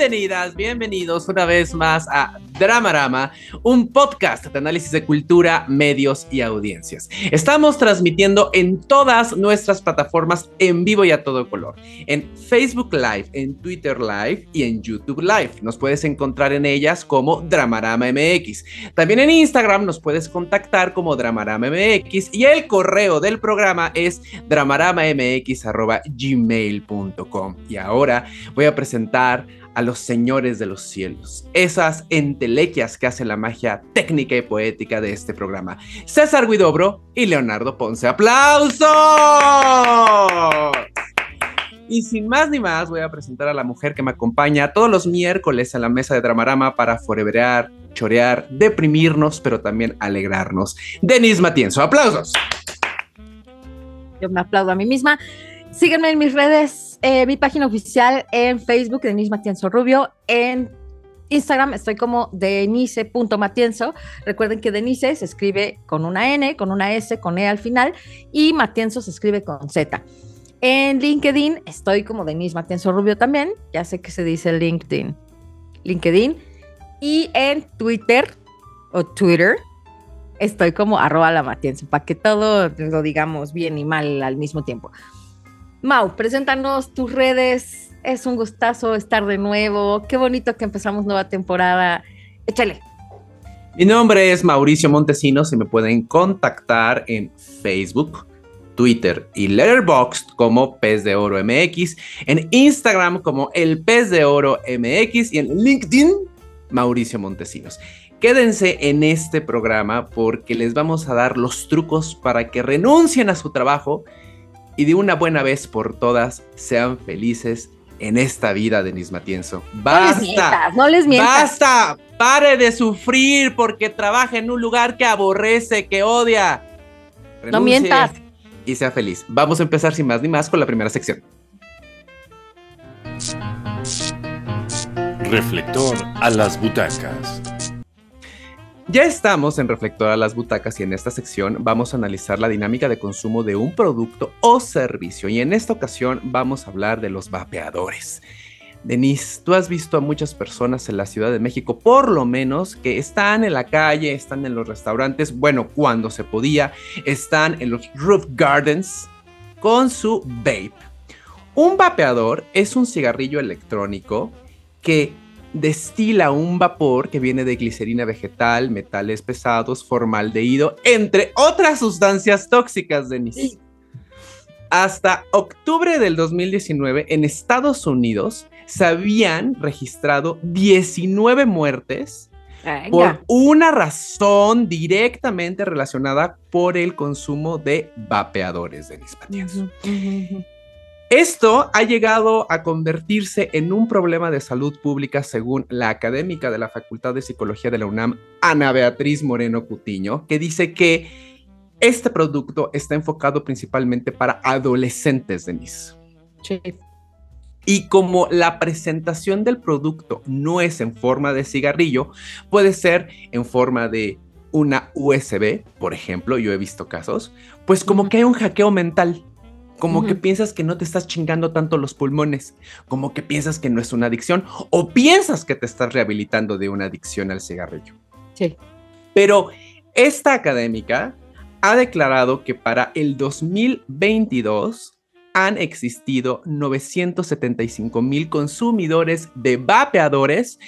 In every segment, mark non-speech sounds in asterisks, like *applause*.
Bienvenidas, bienvenidos una vez más a Dramarama, un podcast de análisis de cultura, medios y audiencias. Estamos transmitiendo en todas nuestras plataformas en vivo y a todo color. En Facebook Live, en Twitter Live y en YouTube Live. Nos puedes encontrar en ellas como Dramarama MX. También en Instagram nos puedes contactar como Dramarama MX y el correo del programa es dramaramamx.gmail.com. Y ahora voy a presentar a los señores de los cielos, esas entelequias que hacen la magia técnica y poética de este programa. César Guidobro y Leonardo Ponce. ¡Aplausos! Y sin más ni más, voy a presentar a la mujer que me acompaña todos los miércoles en la mesa de Dramarama para foreverear, chorear, deprimirnos, pero también alegrarnos. Denise Matienzo, aplausos. Yo me aplaudo a mí misma. Síguenme en mis redes, eh, mi página oficial en Facebook, Denise Matienzo Rubio, en Instagram estoy como denise.matienzo. Recuerden que Denise se escribe con una N, con una S, con E al final y Matienzo se escribe con Z. En LinkedIn estoy como Denise Matienzo Rubio también. Ya sé que se dice LinkedIn. LinkedIn. Y en Twitter o Twitter estoy como arroba la Matienzo, para que todo lo digamos bien y mal al mismo tiempo. Mau, preséntanos tus redes. Es un gustazo estar de nuevo. Qué bonito que empezamos nueva temporada. Échale. Mi nombre es Mauricio Montesinos y me pueden contactar en Facebook, Twitter y Letterboxd como Pez de Oro MX, en Instagram como El Pez de Oro MX y en LinkedIn Mauricio Montesinos. Quédense en este programa porque les vamos a dar los trucos para que renuncien a su trabajo y de una buena vez por todas sean felices en esta vida, Denis Matienzo. ¡Basta! No les mientas, no les mientas. ¡Basta! ¡Pare de sufrir porque trabaja en un lugar que aborrece, que odia! No mientas. Y sea feliz. Vamos a empezar sin más ni más con la primera sección. Reflector a las butacas. Ya estamos en Reflector a las Butacas y en esta sección vamos a analizar la dinámica de consumo de un producto o servicio y en esta ocasión vamos a hablar de los vapeadores. Denise, tú has visto a muchas personas en la Ciudad de México, por lo menos, que están en la calle, están en los restaurantes, bueno, cuando se podía, están en los roof gardens con su vape. Un vapeador es un cigarrillo electrónico que destila un vapor que viene de glicerina vegetal, metales pesados, formaldehído, entre otras sustancias tóxicas, Denise. Hasta octubre del 2019, en Estados Unidos, se habían registrado 19 muertes por una razón directamente relacionada por el consumo de vapeadores, Denise ujú. Esto ha llegado a convertirse en un problema de salud pública según la académica de la Facultad de Psicología de la UNAM, Ana Beatriz Moreno Cutiño, que dice que este producto está enfocado principalmente para adolescentes, Denise. Sí. Y como la presentación del producto no es en forma de cigarrillo, puede ser en forma de una USB, por ejemplo, yo he visto casos, pues como que hay un hackeo mental. Como que piensas que no te estás chingando tanto los pulmones, como que piensas que no es una adicción o piensas que te estás rehabilitando de una adicción al cigarrillo. Sí. Pero esta académica ha declarado que para el 2022 han existido 975 mil consumidores de vapeadores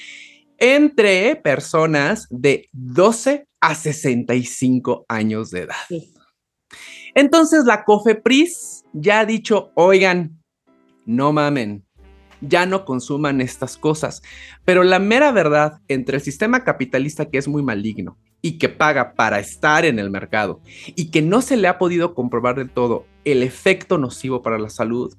entre personas de 12 a 65 años de edad. Sí. Entonces la COFEPRIS ya ha dicho, oigan, no mamen, ya no consuman estas cosas. Pero la mera verdad, entre el sistema capitalista que es muy maligno y que paga para estar en el mercado y que no se le ha podido comprobar del todo el efecto nocivo para la salud,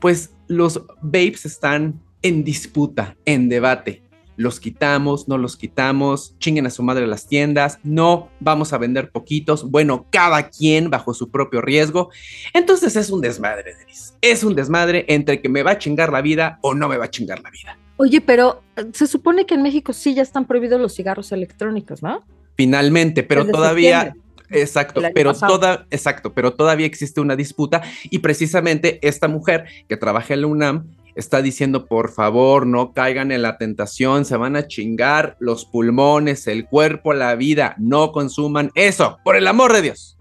pues los vapes están en disputa, en debate. Los quitamos, no los quitamos, chinguen a su madre las tiendas, no, vamos a vender poquitos, bueno, cada quien bajo su propio riesgo. Entonces es un desmadre, Denise. Es un desmadre entre que me va a chingar la vida o no me va a chingar la vida. Oye, pero eh, se supone que en México sí ya están prohibidos los cigarros electrónicos, ¿no? Finalmente, pero todavía, Exacto, pero toda, exacto, pero todavía existe una disputa y precisamente esta mujer que trabaja en la UNAM está diciendo, por favor, no caigan en la tentación, se van a chingar los pulmones, el cuerpo, la vida, no consuman eso, por el amor de Dios.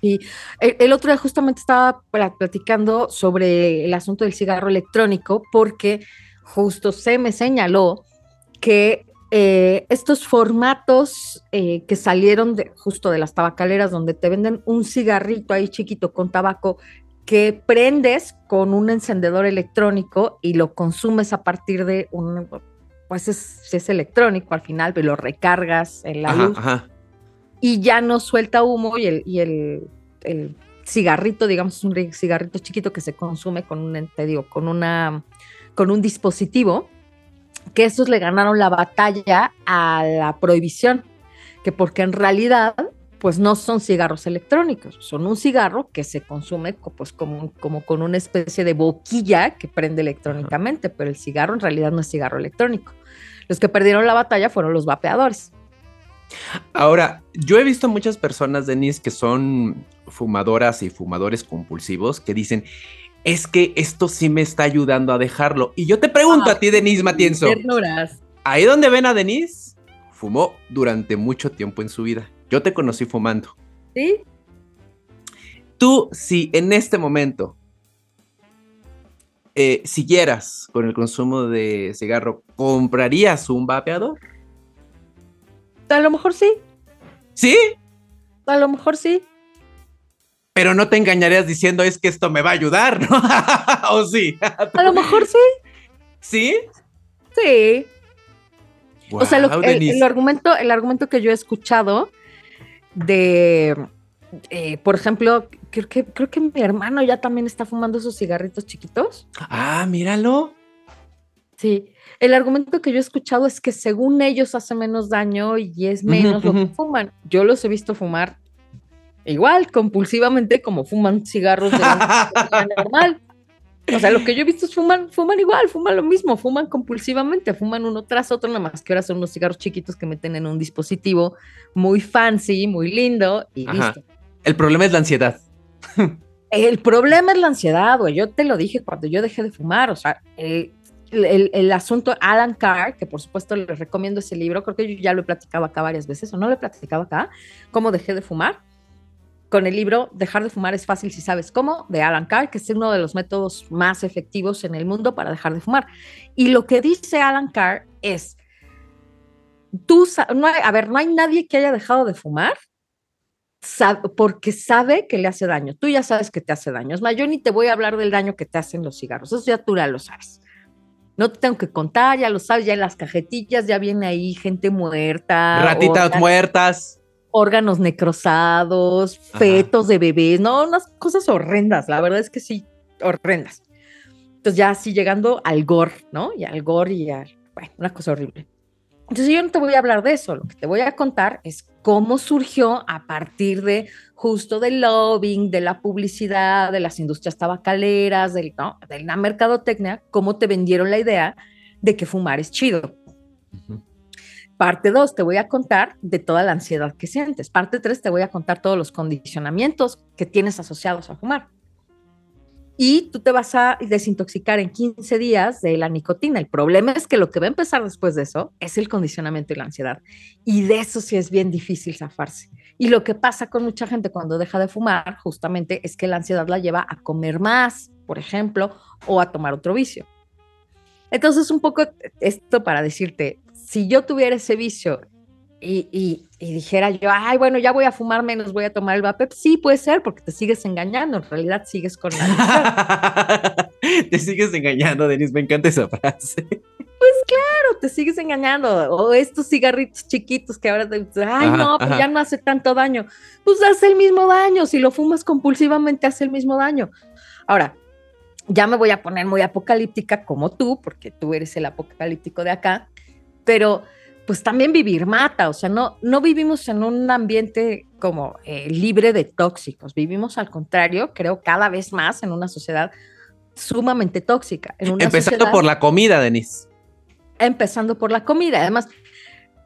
Y el, otro día justamente estaba platicando sobre el asunto del cigarro electrónico porque justo se me señaló que eh, estos formatos eh, que salieron de, justo de las tabacaleras donde te venden un cigarrito ahí chiquito con tabaco que prendes con un encendedor electrónico y lo consumes a partir de un, pues es, es electrónico al final, pero lo recargas en la luz y ya no suelta humo y el, y el, el cigarrito, digamos, es un cigarrito chiquito que se consume con un, te digo, con una, con un dispositivo que estos le ganaron la batalla a la prohibición, que porque en realidad pues no son cigarros electrónicos, son un cigarro que se consume pues como, como con una especie de boquilla que prende electrónicamente, pero el cigarro en realidad no es cigarro electrónico. Los que perdieron la batalla fueron los vapeadores. Ahora, yo he visto muchas personas, Denise, que son fumadoras y fumadores compulsivos que dicen, es que esto sí me está ayudando a dejarlo. Y yo te pregunto a ti, Denise Matienzo. Ahí donde ven a Denise, fumó durante mucho tiempo en su vida. Yo te conocí fumando. ¿Sí? Tú, si en este momento eh, siguieras con el consumo de cigarro, ¿comprarías un vapeador? A lo mejor sí. ¿Sí? A lo mejor sí pero no te engañarías diciendo es que esto me va a ayudar, ¿no? *laughs* ¿O sí? A lo mejor sí. ¿Sí? Sí. o sea, el, argumento, el argumento que yo he escuchado de, eh, por ejemplo, creo que, creo que mi hermano ya también está fumando esos cigarritos chiquitos. Ah, míralo. Sí, el argumento que yo he escuchado es que según ellos hace menos daño y es menos lo que fuman. Yo los he visto fumar igual, compulsivamente, como fuman cigarros de *laughs* normal. O sea, lo que yo he visto es fuman, fuman igual, fuman lo mismo, fuman compulsivamente, fuman uno tras otro, nada más que ahora son unos cigarros chiquitos que meten en un dispositivo muy fancy, muy lindo y listo. El problema es la ansiedad. El problema es la ansiedad, güey. Yo te lo dije cuando yo dejé de fumar. O sea, el, el, el, asunto Alan Carr, que por supuesto les recomiendo ese libro, creo que yo ya lo he platicado acá varias veces, o no lo he platicado acá, cómo dejé de fumar con el libro Dejar de fumar es fácil si sabes cómo, de Alan Carr, que es uno de los métodos más efectivos en el mundo para dejar de fumar. Y lo que dice Alan Carr es, tú, no a ver, no hay nadie que haya dejado de fumar porque sabe que le hace daño. Tú ya sabes que te hace daño. Es más, yo ni te voy a hablar del daño que te hacen los cigarros. Eso ya tú ya lo sabes. No te tengo que contar, ya lo sabes, ya en las cajetillas ya viene ahí gente muerta. Ratitas muertas órganos necrosados, fetos de bebés, no, unas cosas horrendas, la verdad es que sí, horrendas. Entonces ya así llegando al gore, ¿no? Y al gore y a, bueno, una cosa horrible. Entonces yo no te voy a hablar de eso, lo que te voy a contar es cómo surgió a partir de justo del lobbying, de la publicidad, de las industrias tabacaleras, del, ¿no? de la mercadotecnia, cómo te vendieron la idea de que fumar es chido. Parte 2, te voy a contar de toda la ansiedad que sientes. Parte 3, te voy a contar todos los condicionamientos que tienes asociados a fumar. Y tú te vas a desintoxicar en 15 días de la nicotina. El problema es que lo que va a empezar después de eso es el condicionamiento y la ansiedad. Y de eso sí es bien difícil zafarse. Y lo que pasa con mucha gente cuando deja de fumar justamente es que la ansiedad la lleva a comer más, por ejemplo, o a tomar otro vicio. Entonces, un poco esto para decirte, si yo tuviera ese vicio y, dijera yo, ay, bueno, ya voy a fumar menos, voy a tomar el vape, sí puede ser, porque te sigues engañando, en realidad sigues con la *laughs* Te sigues engañando, Denise, me encanta esa frase. Pues claro, te sigues engañando. O estos cigarritos chiquitos que ahora te ay, no, pues ya no hace tanto daño. Pues hace el mismo daño. Si lo fumas compulsivamente, hace el mismo daño. Ahora, ya me voy a poner muy apocalíptica como tú, porque tú eres el apocalíptico de acá, pero pues también vivir mata, o sea, no, no vivimos en un ambiente como eh, libre de tóxicos, vivimos al contrario, creo cada vez más en una sociedad sumamente tóxica. empezando por la comida, Denise. Empezando por la comida, además,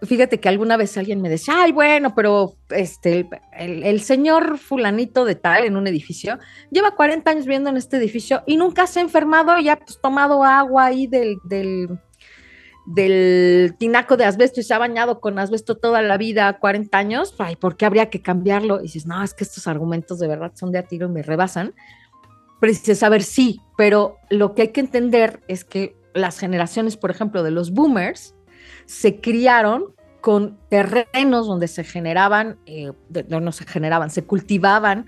fíjate que alguna vez alguien me decía, ay, bueno, pero este, el, señor fulanito de tal en un edificio lleva 40 años viviendo en este edificio y nunca se ha enfermado y ha pues, tomado agua ahí del del tinaco de asbesto y se ha bañado con asbesto toda la vida, 40 años, ay, ¿por qué habría que cambiarlo? Y dices, no, es que estos argumentos de verdad son de a tiro y me rebasan. Pero dices, a ver, sí, pero lo que hay que entender es que las generaciones, por ejemplo, de los boomers, se criaron con terrenos donde se generaban, eh, no, se generaban, se cultivaban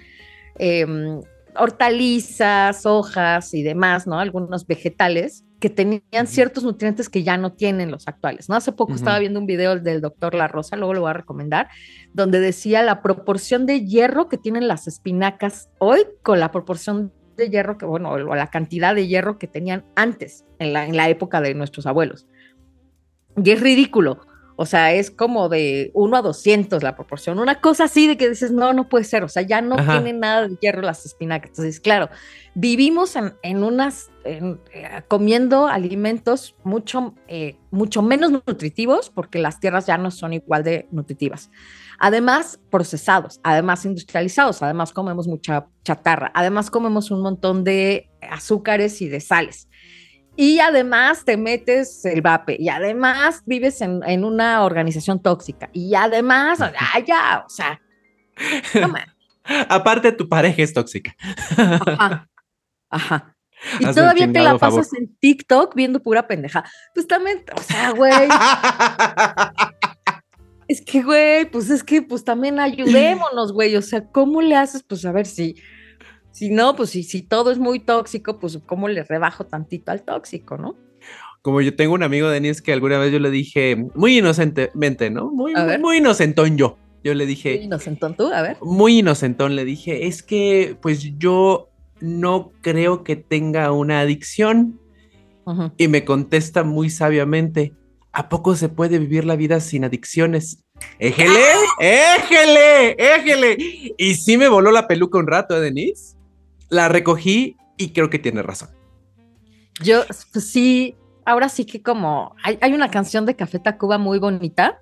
em, hortalizas, hojas y demás, ¿no? Algunos vegetales que tenían ciertos nutrientes que ya no tienen los actuales, ¿no? Hace poco estaba viendo un video del doctor La Rosa, luego lo voy a recomendar, donde decía la proporción de hierro que tienen las espinacas hoy con la proporción de hierro que, bueno, o la cantidad de hierro que tenían antes, en la, en la época de nuestros abuelos. Y es ridículo. O sea, es como de 1 a 200 la proporción. Una cosa así de que dices, no, no puede ser. O sea, ya no tienen nada de hierro las espinacas. Entonces, claro, vivimos en, unas, eh, comiendo alimentos mucho, eh, mucho menos nutritivos porque las tierras ya no son igual de nutritivas. Además, procesados, además industrializados, además comemos mucha chatarra, además comemos un montón de azúcares y de sales y además te metes el vape y además vives en, una organización tóxica y además, *laughs* ah, ya, o sea, Aparte tu pareja es tóxica. Ajá. Ajá. *laughs* Y todavía te la pasas en TikTok viendo pura pendeja. Pues también, o sea, güey. *laughs* es que, güey, pues es que, pues también ayudémonos, güey. O sea, ¿cómo le haces? Pues a ver si si no, pues si, si todo es muy tóxico, pues cómo le rebajo tantito al tóxico, ¿no? Como yo tengo un amigo, Denis, que alguna vez yo le dije, muy inocentemente, ¿no? Muy, muy, inocentón yo. Yo le dije. Muy inocentón tú, a ver. Muy inocentón, le dije, es que pues yo no creo que tenga una adicción. Y me contesta muy sabiamente, ¿a poco se puede vivir la vida sin adicciones? Éjele, éjele, éjele. Y sí me voló la peluca un rato, ¿eh, Denise la recogí y creo que tiene razón. Yo, pues sí, ahora sí que como hay, una canción de Café Tacuba muy bonita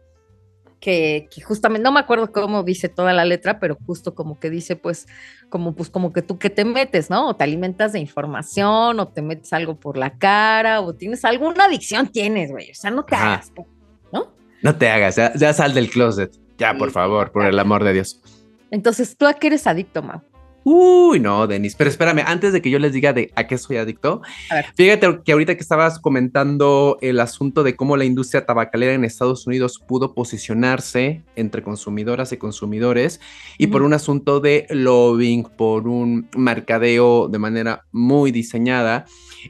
que, justamente, no me acuerdo cómo dice toda la letra, pero justo como que dice, pues, como, pues, como que tú que te metes, ¿no? O te alimentas de información, o te metes algo por la cara, o tienes alguna adicción, tienes, güey. O sea, no te hagas, ¿no? No te hagas, ya, sal del closet. Ya, por favor, por el amor de Dios. Entonces, ¿tú a qué eres adicto, Mau? Uy, no, Denis, pero espérame, antes de que yo les diga de a qué soy adicto, fíjate que ahorita que estabas comentando el asunto de cómo la industria tabacalera en Estados Unidos pudo posicionarse entre consumidoras y consumidores y por un asunto de lobbying, por un mercadeo de manera muy diseñada,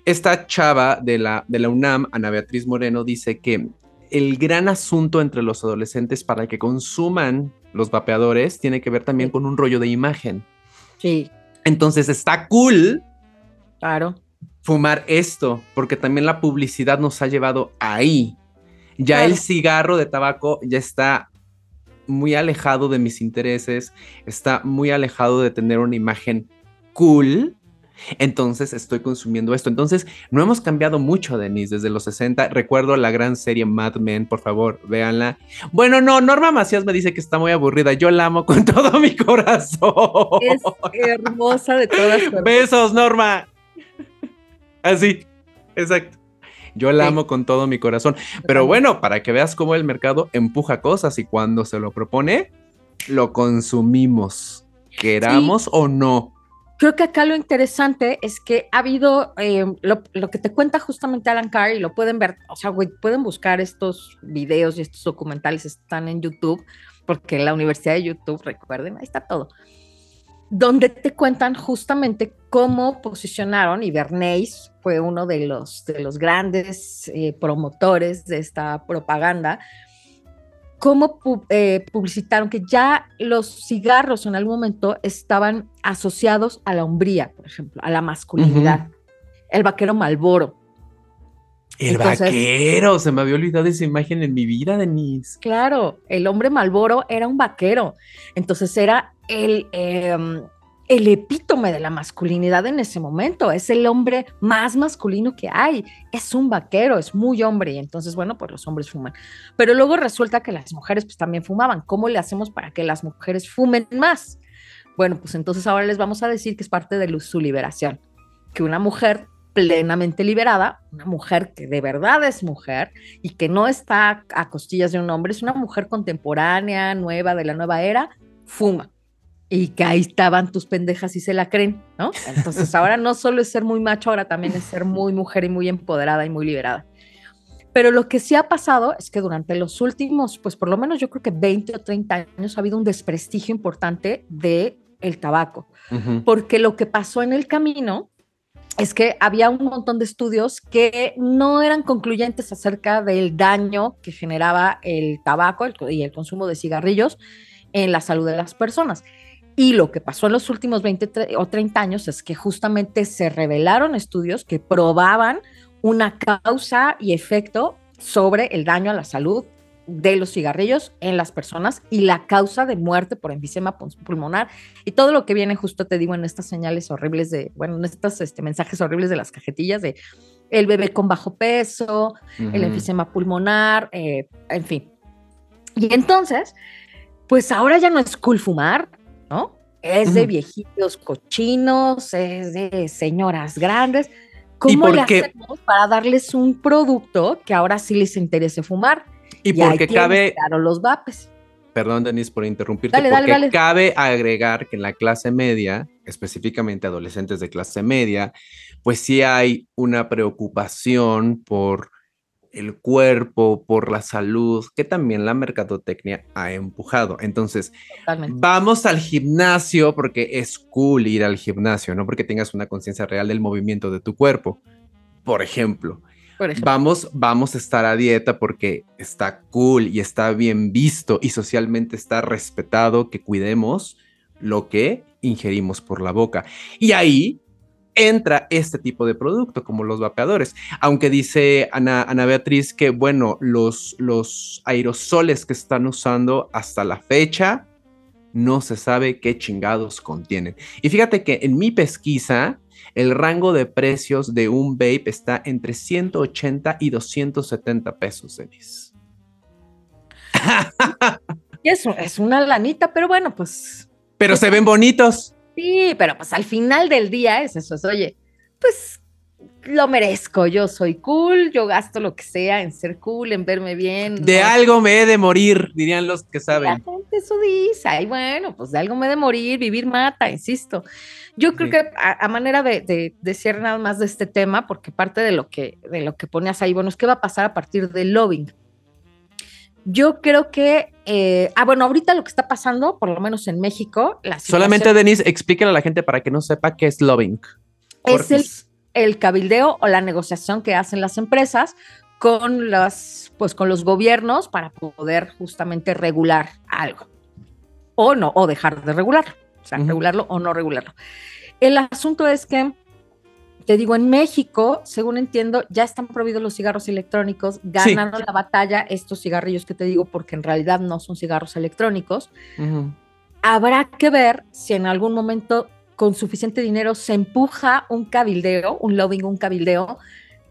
esta chava de la, de la UNAM, Ana Beatriz Moreno, dice que el gran asunto entre los adolescentes para que consuman los vapeadores tiene que ver también con un rollo de imagen. Sí. Entonces está cool. Claro. Fumar esto, porque también la publicidad nos ha llevado ahí. Ya el cigarro de tabaco ya está muy alejado de mis intereses, está muy alejado de tener una imagen cool entonces estoy consumiendo esto. Entonces, no hemos cambiado mucho, Denise, desde los 60. Recuerdo la gran serie Mad Men, por favor, véanla. Bueno, no, Norma Macías me dice que está muy aburrida. Yo la amo *laughs* con todo mi corazón. Es hermosa de todas formas. Besos, Norma. Así, exacto. Yo la amo con todo mi corazón. Pero bueno, para que veas cómo el mercado empuja cosas y cuando se lo propone, lo consumimos, queramos o no. Creo que acá lo interesante es que ha habido eh, lo, que te cuenta justamente Alan Carr y lo pueden ver, o sea, güey, pueden buscar estos videos y estos documentales, están en YouTube, porque la Universidad de YouTube, recuerden, ahí está todo, donde te cuentan justamente cómo posicionaron, y Bernays fue uno de los, de los grandes eh, promotores de esta propaganda, cómo eh, publicitaron que ya los cigarros en algún momento estaban asociados a la hombría, por ejemplo, a la masculinidad. el vaquero Malboro. El vaquero, se me había olvidado esa imagen en mi vida, Denise. Claro, el hombre Malboro era un vaquero. Entonces era el, em, el epítome de la masculinidad en ese momento. Es el hombre más masculino que hay. Es un vaquero, es muy hombre. Y entonces, bueno, pues los hombres fuman. Pero luego resulta que las mujeres pues también fumaban. ¿Cómo le hacemos para que las mujeres fumen más? Bueno, pues entonces ahora les vamos a decir que es parte de su liberación. Que una mujer plenamente liberada, una mujer que de verdad es mujer y que no está a costillas de un hombre, es una mujer contemporánea, nueva, de la nueva era, fuma. Y que ahí estaban tus pendejas y se la creen, ¿no? *laughs* Entonces ahora no solo es ser muy macho, ahora también es ser muy mujer y muy empoderada y muy liberada. Pero lo que sí ha pasado es que durante los últimos, pues por lo menos yo creo que 20 o 30 años ha habido un desprestigio importante de el tabaco, porque lo que pasó en el camino es que había un montón de estudios que no eran concluyentes acerca del daño que generaba el tabaco y el consumo de cigarrillos en la salud de las personas. Y lo que pasó en los últimos 20 o 30 años es que justamente se revelaron estudios que probaban una causa y efecto sobre el daño a la salud de los cigarrillos en las personas y la causa de muerte por enfisema pulmonar y todo lo que viene justo te digo en estas señales horribles de, bueno, en estos este, mensajes horribles de las cajetillas de el bebé con bajo peso, el enfisema pulmonar, eh, en fin. Y entonces, pues ahora ya no es cool fumar, ¿no? Es de viejitos cochinos, es de señoras grandes. ¿Cómo le hacemos para darles un producto que ahora sí les interese fumar? Y, porque cabe. Claro, los vapes. Perdón, Denise, por interrumpirte, porque cabe agregar que en la clase media, específicamente adolescentes de clase media, pues sí hay una preocupación por el cuerpo, por la salud, que también la mercadotecnia ha empujado. Entonces, vamos al gimnasio porque es cool ir al gimnasio, no porque tengas una conciencia real del movimiento de tu cuerpo. Por ejemplo, Vamos, vamos a estar a dieta porque está cool y está bien visto y socialmente está respetado que cuidemos lo que ingerimos por la boca. Y ahí entra este tipo de producto, como los vapeadores. Aunque dice Ana, Ana Beatriz que, bueno, los, los aerosoles que están usando hasta la fecha, no se sabe qué chingados contienen. Y fíjate que en mi pesquisa, el rango de precios de un vape está entre 180 y 270 pesos, Denise. *laughs* Eso es una lanita, pero bueno, pues. Pero se ven bonitos. Sí, pero pues al final del día es eso, es, oye, pues lo merezco, yo soy cool, yo gasto lo que sea en ser cool, en verme bien. De algo me he de morir, dirían los que saben. La gente eso dice, ay bueno, pues de algo me he de morir, vivir mata, insisto. Yo creo que a, manera de, de, decir nada más de este tema, porque parte de lo que, de lo que ponías ahí, bueno, es qué va a pasar a partir del lobbying. Yo creo que, eh, ah, bueno, ahorita lo que está pasando, por lo menos en México, la Solamente, Denise, explíquele a la gente para que no sepa qué es lobbying. Es el, el, cabildeo o la negociación que hacen las empresas con las, pues con los gobiernos para poder justamente regular algo. O no, o dejar de regularlo o sea, regularlo o no regularlo. El asunto es que, te digo, en México, según entiendo, ya están prohibidos los cigarros electrónicos, ganaron la batalla estos cigarrillos que te digo, porque en realidad no son cigarros electrónicos. Habrá que ver si en algún momento con suficiente dinero se empuja un cabildeo, un lobbying, un cabildeo,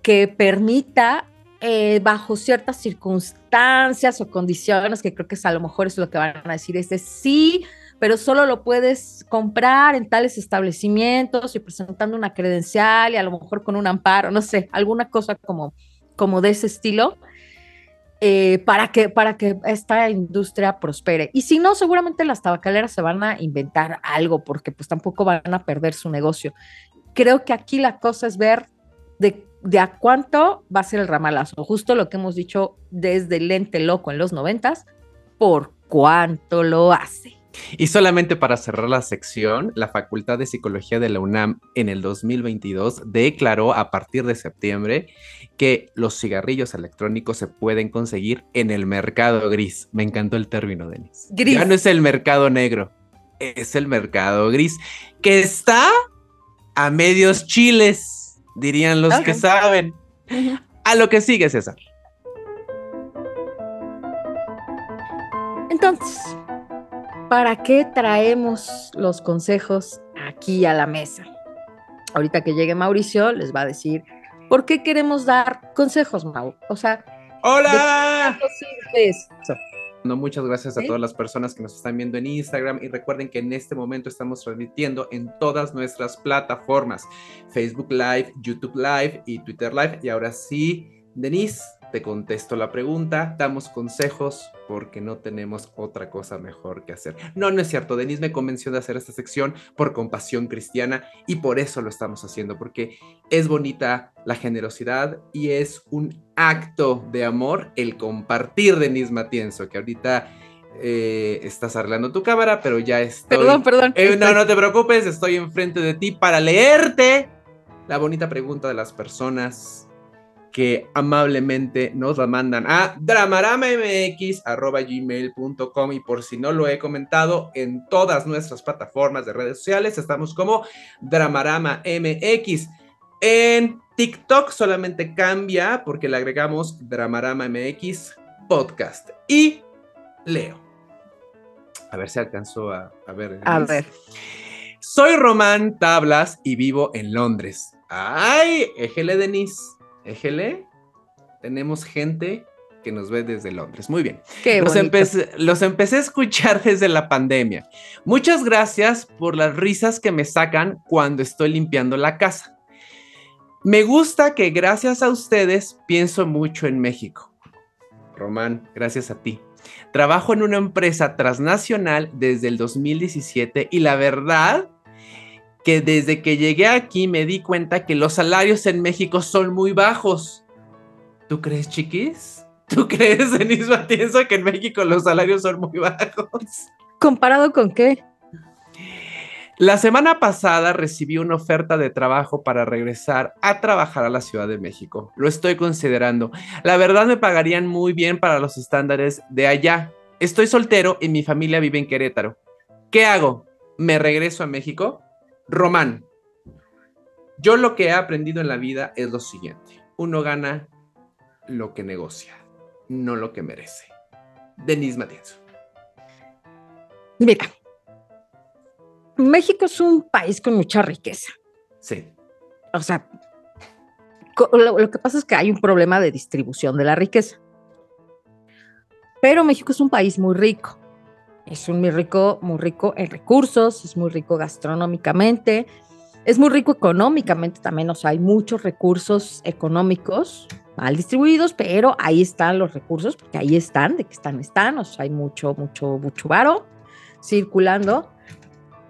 que permita eh, bajo ciertas circunstancias o condiciones, que creo que es a lo mejor es lo que van a decir, es de sí, pero solo lo puedes comprar en tales establecimientos y presentando una credencial y a lo mejor con un amparo, no sé, alguna cosa como, como de ese estilo. Eh, para, que, para que esta industria prospere. Y si no, seguramente las tabacaleras se van a inventar algo porque pues tampoco van a perder su negocio. Creo que aquí la cosa es ver de, de a cuánto va a ser el ramalazo. Justo lo que hemos dicho desde el lente loco en los noventas, por cuánto lo hace. Y solamente para cerrar la sección, la Facultad de Psicología de la UNAM en el 2022 declaró a partir de septiembre que los cigarrillos electrónicos se pueden conseguir en el mercado gris. Me encantó el término, Denis. Gris. Ya no es el mercado negro, es el mercado gris, que está a medios chiles. dirían los que saben. A lo que sigue, César. Entonces, ¿para qué traemos los consejos aquí a la mesa? Ahorita que llegue Mauricio, les va a decir por qué queremos dar consejos, Mau. O sea, ¡Hola! ¿qué sirve esto? No, muchas gracias a Sí. todas las personas que nos están viendo en Instagram y recuerden que en este momento estamos transmitiendo en todas nuestras plataformas, Facebook Live, YouTube Live y Twitter Live. Y ahora sí, Denise, te contesto la pregunta, damos consejos porque no tenemos otra cosa mejor que hacer. No, no es cierto, Denise me convenció de hacer esta sección por compasión cristiana y por eso lo estamos haciendo, porque es bonita la generosidad y es un acto de amor el compartir, Denise Matienzo, que ahorita eh, estás arreglando tu cámara, pero ya estoy... Perdón, perdón. Eh, no, no te preocupes, estoy enfrente de ti para leerte la bonita pregunta de las personas que amablemente nos la mandan a dramaramamx.gmail.com y por si no lo he comentado, en todas nuestras plataformas de redes sociales estamos como Dramarama MX. En TikTok solamente cambia porque le agregamos Dramarama MX Podcast. Y leo. A ver si alcanzó a, a ver. A ver. Soy Román Tablas y vivo en Londres. ¡Ay! Éjele, Denise. Éjele. Tenemos gente que nos ve desde Londres. Muy bien. Los, empecé, los empecé a escuchar *laughs* desde la pandemia. Muchas gracias por las risas que me sacan cuando estoy limpiando la casa. Me gusta que gracias a ustedes pienso mucho en México. Román, gracias a ti. Trabajo en una empresa transnacional desde el 2017 y la verdad que desde que llegué aquí me di cuenta que los salarios en México son muy bajos. ¿Tú crees, chiquis? ¿Tú *laughs* crees, Denise Matienzo, que en México los salarios son muy bajos? ¿Comparado con qué? La semana pasada recibí una oferta de trabajo para regresar a trabajar a la Ciudad de México. Lo estoy considerando. La verdad me pagarían muy bien para los estándares de allá. Estoy soltero y mi familia vive en Querétaro. ¿Qué hago? ¿Me regreso a México? Román, yo lo que he aprendido en la vida es lo siguiente. Uno gana lo que negocia, no lo que merece. Denise Matienzo. Mira, México es un país con mucha riqueza. Sí. O sea, lo, lo que pasa es que hay un problema de distribución de la riqueza. Pero México es un país muy rico. Es un muy rico, muy rico en recursos, es muy rico gastronómicamente, es muy rico económicamente también. O sea, hay muchos recursos económicos mal distribuidos, pero ahí están los recursos, porque ahí están, de que están, están. O sea, hay mucho, mucho, mucho varo circulando.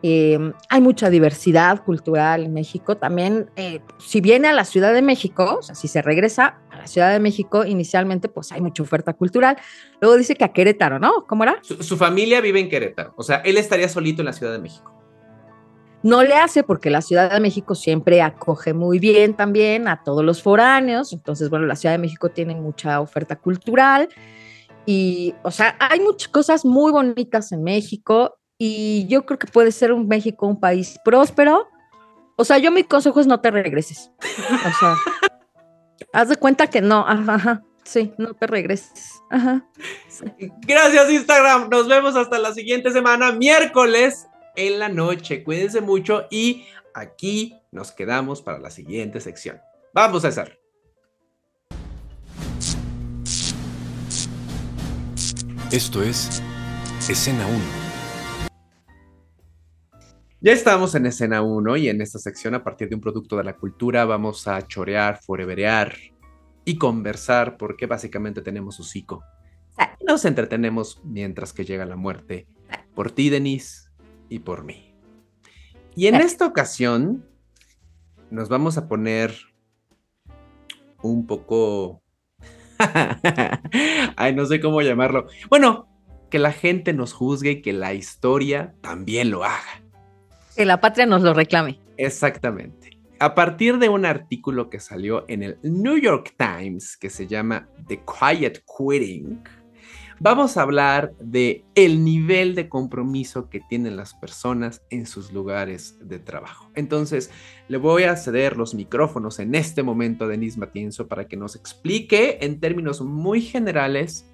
Eh, hay mucha diversidad cultural en México. También, eh, si viene a la Ciudad de México, o sea, si se regresa la Ciudad de México, inicialmente, pues hay mucha oferta cultural. Luego dice que a Querétaro, ¿no? ¿Cómo era? Su, su familia vive en Querétaro. O sea, él estaría solito en la Ciudad de México. No le hace porque la Ciudad de México siempre acoge muy bien también a todos los foráneos. Entonces, bueno, la Ciudad de México tiene mucha oferta cultural. Y, o sea, hay muchas cosas muy bonitas en México y yo creo que puede ser un México un país próspero. O sea, yo mi consejo es no te regreses. O sea, haz de cuenta que no, ajá, ajá, sí, no te regreses. Ajá. sí. Gracias Instagram. Nos vemos hasta la siguiente semana, miércoles en la noche. Cuídense mucho y aquí nos quedamos para la siguiente sección. Vamos, César. Esto es Escena 1. Ya estamos en escena 1 y en esta sección, a partir de un producto de la cultura, vamos a chorear, foreverear y conversar porque básicamente tenemos hocico. Ah. Nos entretenemos mientras que llega la muerte por ti, Denise, y por mí. Y en esta ocasión nos vamos a poner un poco... *laughs* Ay, no sé cómo llamarlo. Bueno, que la gente nos juzgue y que la historia también lo haga. Que la patria nos lo reclame. Exactamente. A partir de un artículo que salió en el New York Times que se llama The Quiet Quitting, vamos a hablar de el nivel de compromiso que tienen las personas en sus lugares de trabajo. Entonces, le voy a ceder los micrófonos en este momento a Denise Matienzo para que nos explique en términos muy generales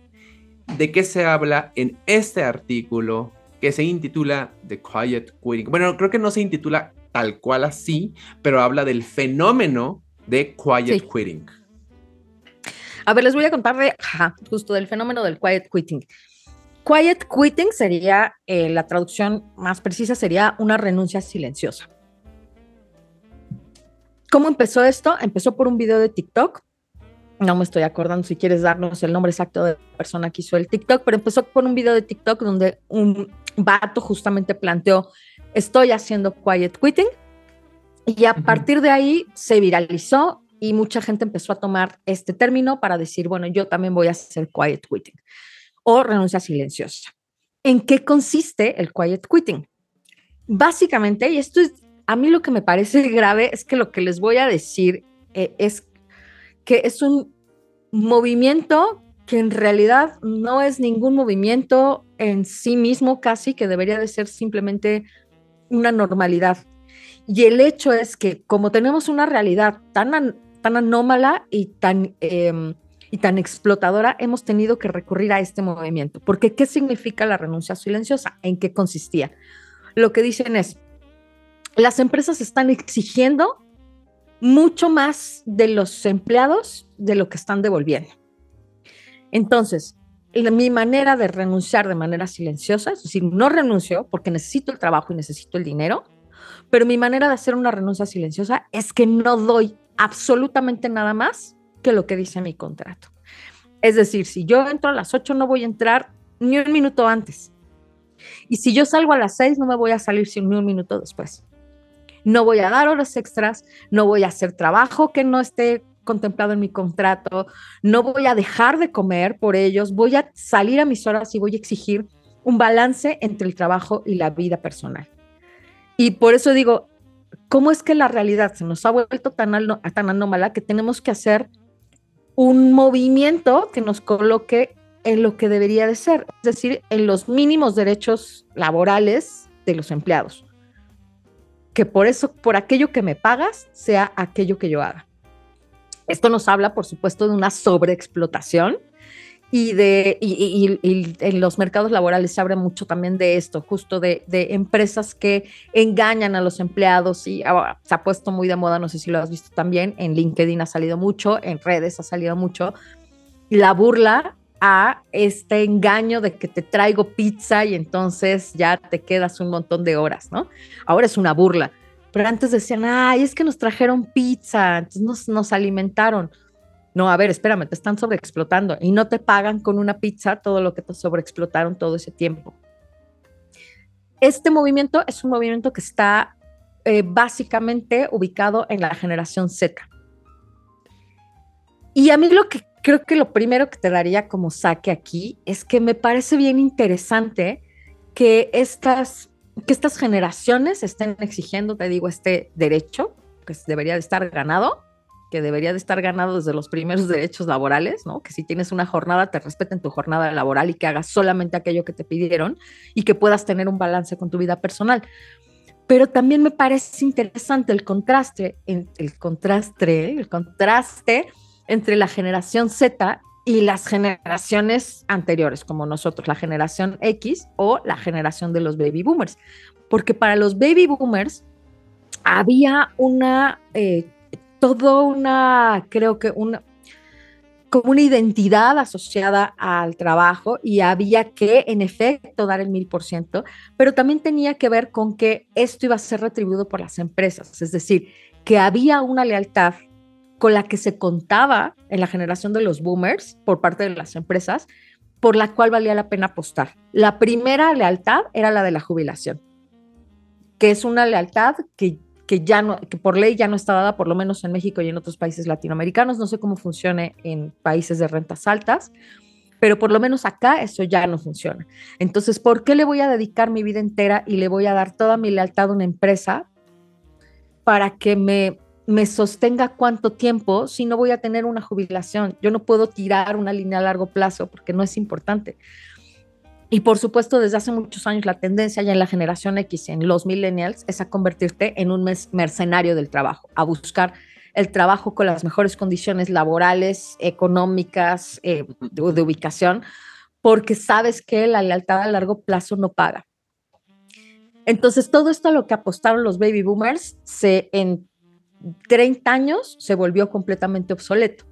de qué se habla en este artículo que se intitula The Quiet Quitting. Bueno, creo que no se intitula tal cual así, pero habla del fenómeno de quiet quitting. A ver, les voy a contar de, justo del fenómeno del quiet quitting. Quiet quitting sería, eh, la traducción más precisa sería una renuncia silenciosa. ¿Cómo empezó esto? Empezó por un video de TikTok. No me estoy acordando si quieres darnos el nombre exacto de la persona que hizo el TikTok, pero empezó por un video de TikTok donde un vato justamente planteó, estoy haciendo quiet quitting. Y a partir de ahí se viralizó y mucha gente empezó a tomar este término para decir, bueno, yo también voy a hacer quiet quitting o renuncia silenciosa. ¿En qué consiste el quiet quitting? Básicamente, y esto es a mí lo que me parece *laughs* grave es que lo que les voy a decir eh, es que es un movimiento que en realidad no es ningún movimiento en sí mismo casi, que debería de ser simplemente una normalidad. Y el hecho es que como tenemos una realidad tan, tan anómala y tan, em, y tan explotadora, hemos tenido que recurrir a este movimiento. Porque ¿qué significa la renuncia silenciosa? ¿En qué consistía? Lo que dicen es, las empresas están exigiendo mucho más de los empleados de lo que están devolviendo. Entonces, mi manera de renunciar de manera silenciosa, es decir, no renuncio porque necesito el trabajo y necesito el dinero, pero mi manera de hacer una renuncia silenciosa es que no doy absolutamente nada más que lo que dice mi contrato. Es decir, si yo entro a las 8 no voy a entrar ni un minuto antes. Y si yo salgo a las 6 no me voy a salir ni un minuto después. No voy a dar horas extras, no voy a hacer trabajo que no esté contemplado en mi contrato, no voy a dejar de comer por ellos, voy a salir a mis horas y voy a exigir un balance entre el trabajo y la vida personal. Y por eso digo, ¿cómo es que la realidad se nos ha vuelto tan, tan anómala que tenemos que hacer un movimiento que nos coloque en lo que debería de ser, es decir, en los mínimos derechos laborales de los empleados? Que por eso, por aquello que me pagas, sea aquello que yo haga. Esto nos habla, por supuesto, de una sobreexplotación y de y, en los mercados laborales se abre mucho también de esto, justo de, de, empresas que engañan a los empleados y ahora se ha puesto muy de moda, no sé si lo has visto también, en LinkedIn ha salido mucho, en redes ha salido mucho, la burla a este engaño de que te traigo pizza y entonces ya te quedas un montón de horas, ¿no? Ahora es una burla, pero antes decían, ay, es que nos trajeron pizza, entonces nos, alimentaron no, a ver, espérame, te están sobreexplotando y no te pagan con una pizza todo lo que te sobreexplotaron todo ese tiempo. Este movimiento es un movimiento que está eh, básicamente ubicado en la generación Z. Y a mí lo que creo que lo primero que te daría como saque aquí es que me parece bien interesante que estas, que estas generaciones estén exigiendo, te digo, este derecho que debería de estar ganado que debería de estar ganado desde los primeros derechos laborales, ¿no? Que si tienes una jornada, te respeten tu jornada laboral y que hagas solamente aquello que te pidieron y que puedas tener un balance con tu vida personal. Pero también me parece interesante el contraste, el contraste, el contraste entre la generación Z y las generaciones anteriores, como nosotros, la generación X o la generación de los baby boomers. Porque para los baby boomers había una eh, todo una, creo que una, como una identidad asociada al trabajo y había que, en efecto, dar el mil por ciento, pero también tenía que ver con que esto iba a ser retribuido por las empresas, es decir, que había una lealtad con la que se contaba en la generación de los boomers por parte de las empresas, por la cual valía la pena apostar. La primera lealtad era la de la jubilación, que es una lealtad que que ya no, que por ley ya no está dada, por lo menos en México y en otros países latinoamericanos. No sé cómo funcione en países de rentas altas, pero por lo menos acá eso ya no funciona. Entonces, ¿por qué le voy a dedicar mi vida entera y le voy a dar toda mi lealtad a una empresa para que me me sostenga cuánto tiempo si no voy a tener una jubilación. Yo no puedo tirar una línea a largo plazo porque no es importante. Y por supuesto, desde hace muchos años la tendencia ya en la generación X, en los millennials, es a convertirte en un mercenario del trabajo, a buscar el trabajo con las mejores condiciones laborales, económicas, eh, de, ubicación, porque sabes que la lealtad a largo plazo no paga. Entonces, todo esto a lo que apostaron los baby boomers se en 30 años se volvió completamente obsoleto.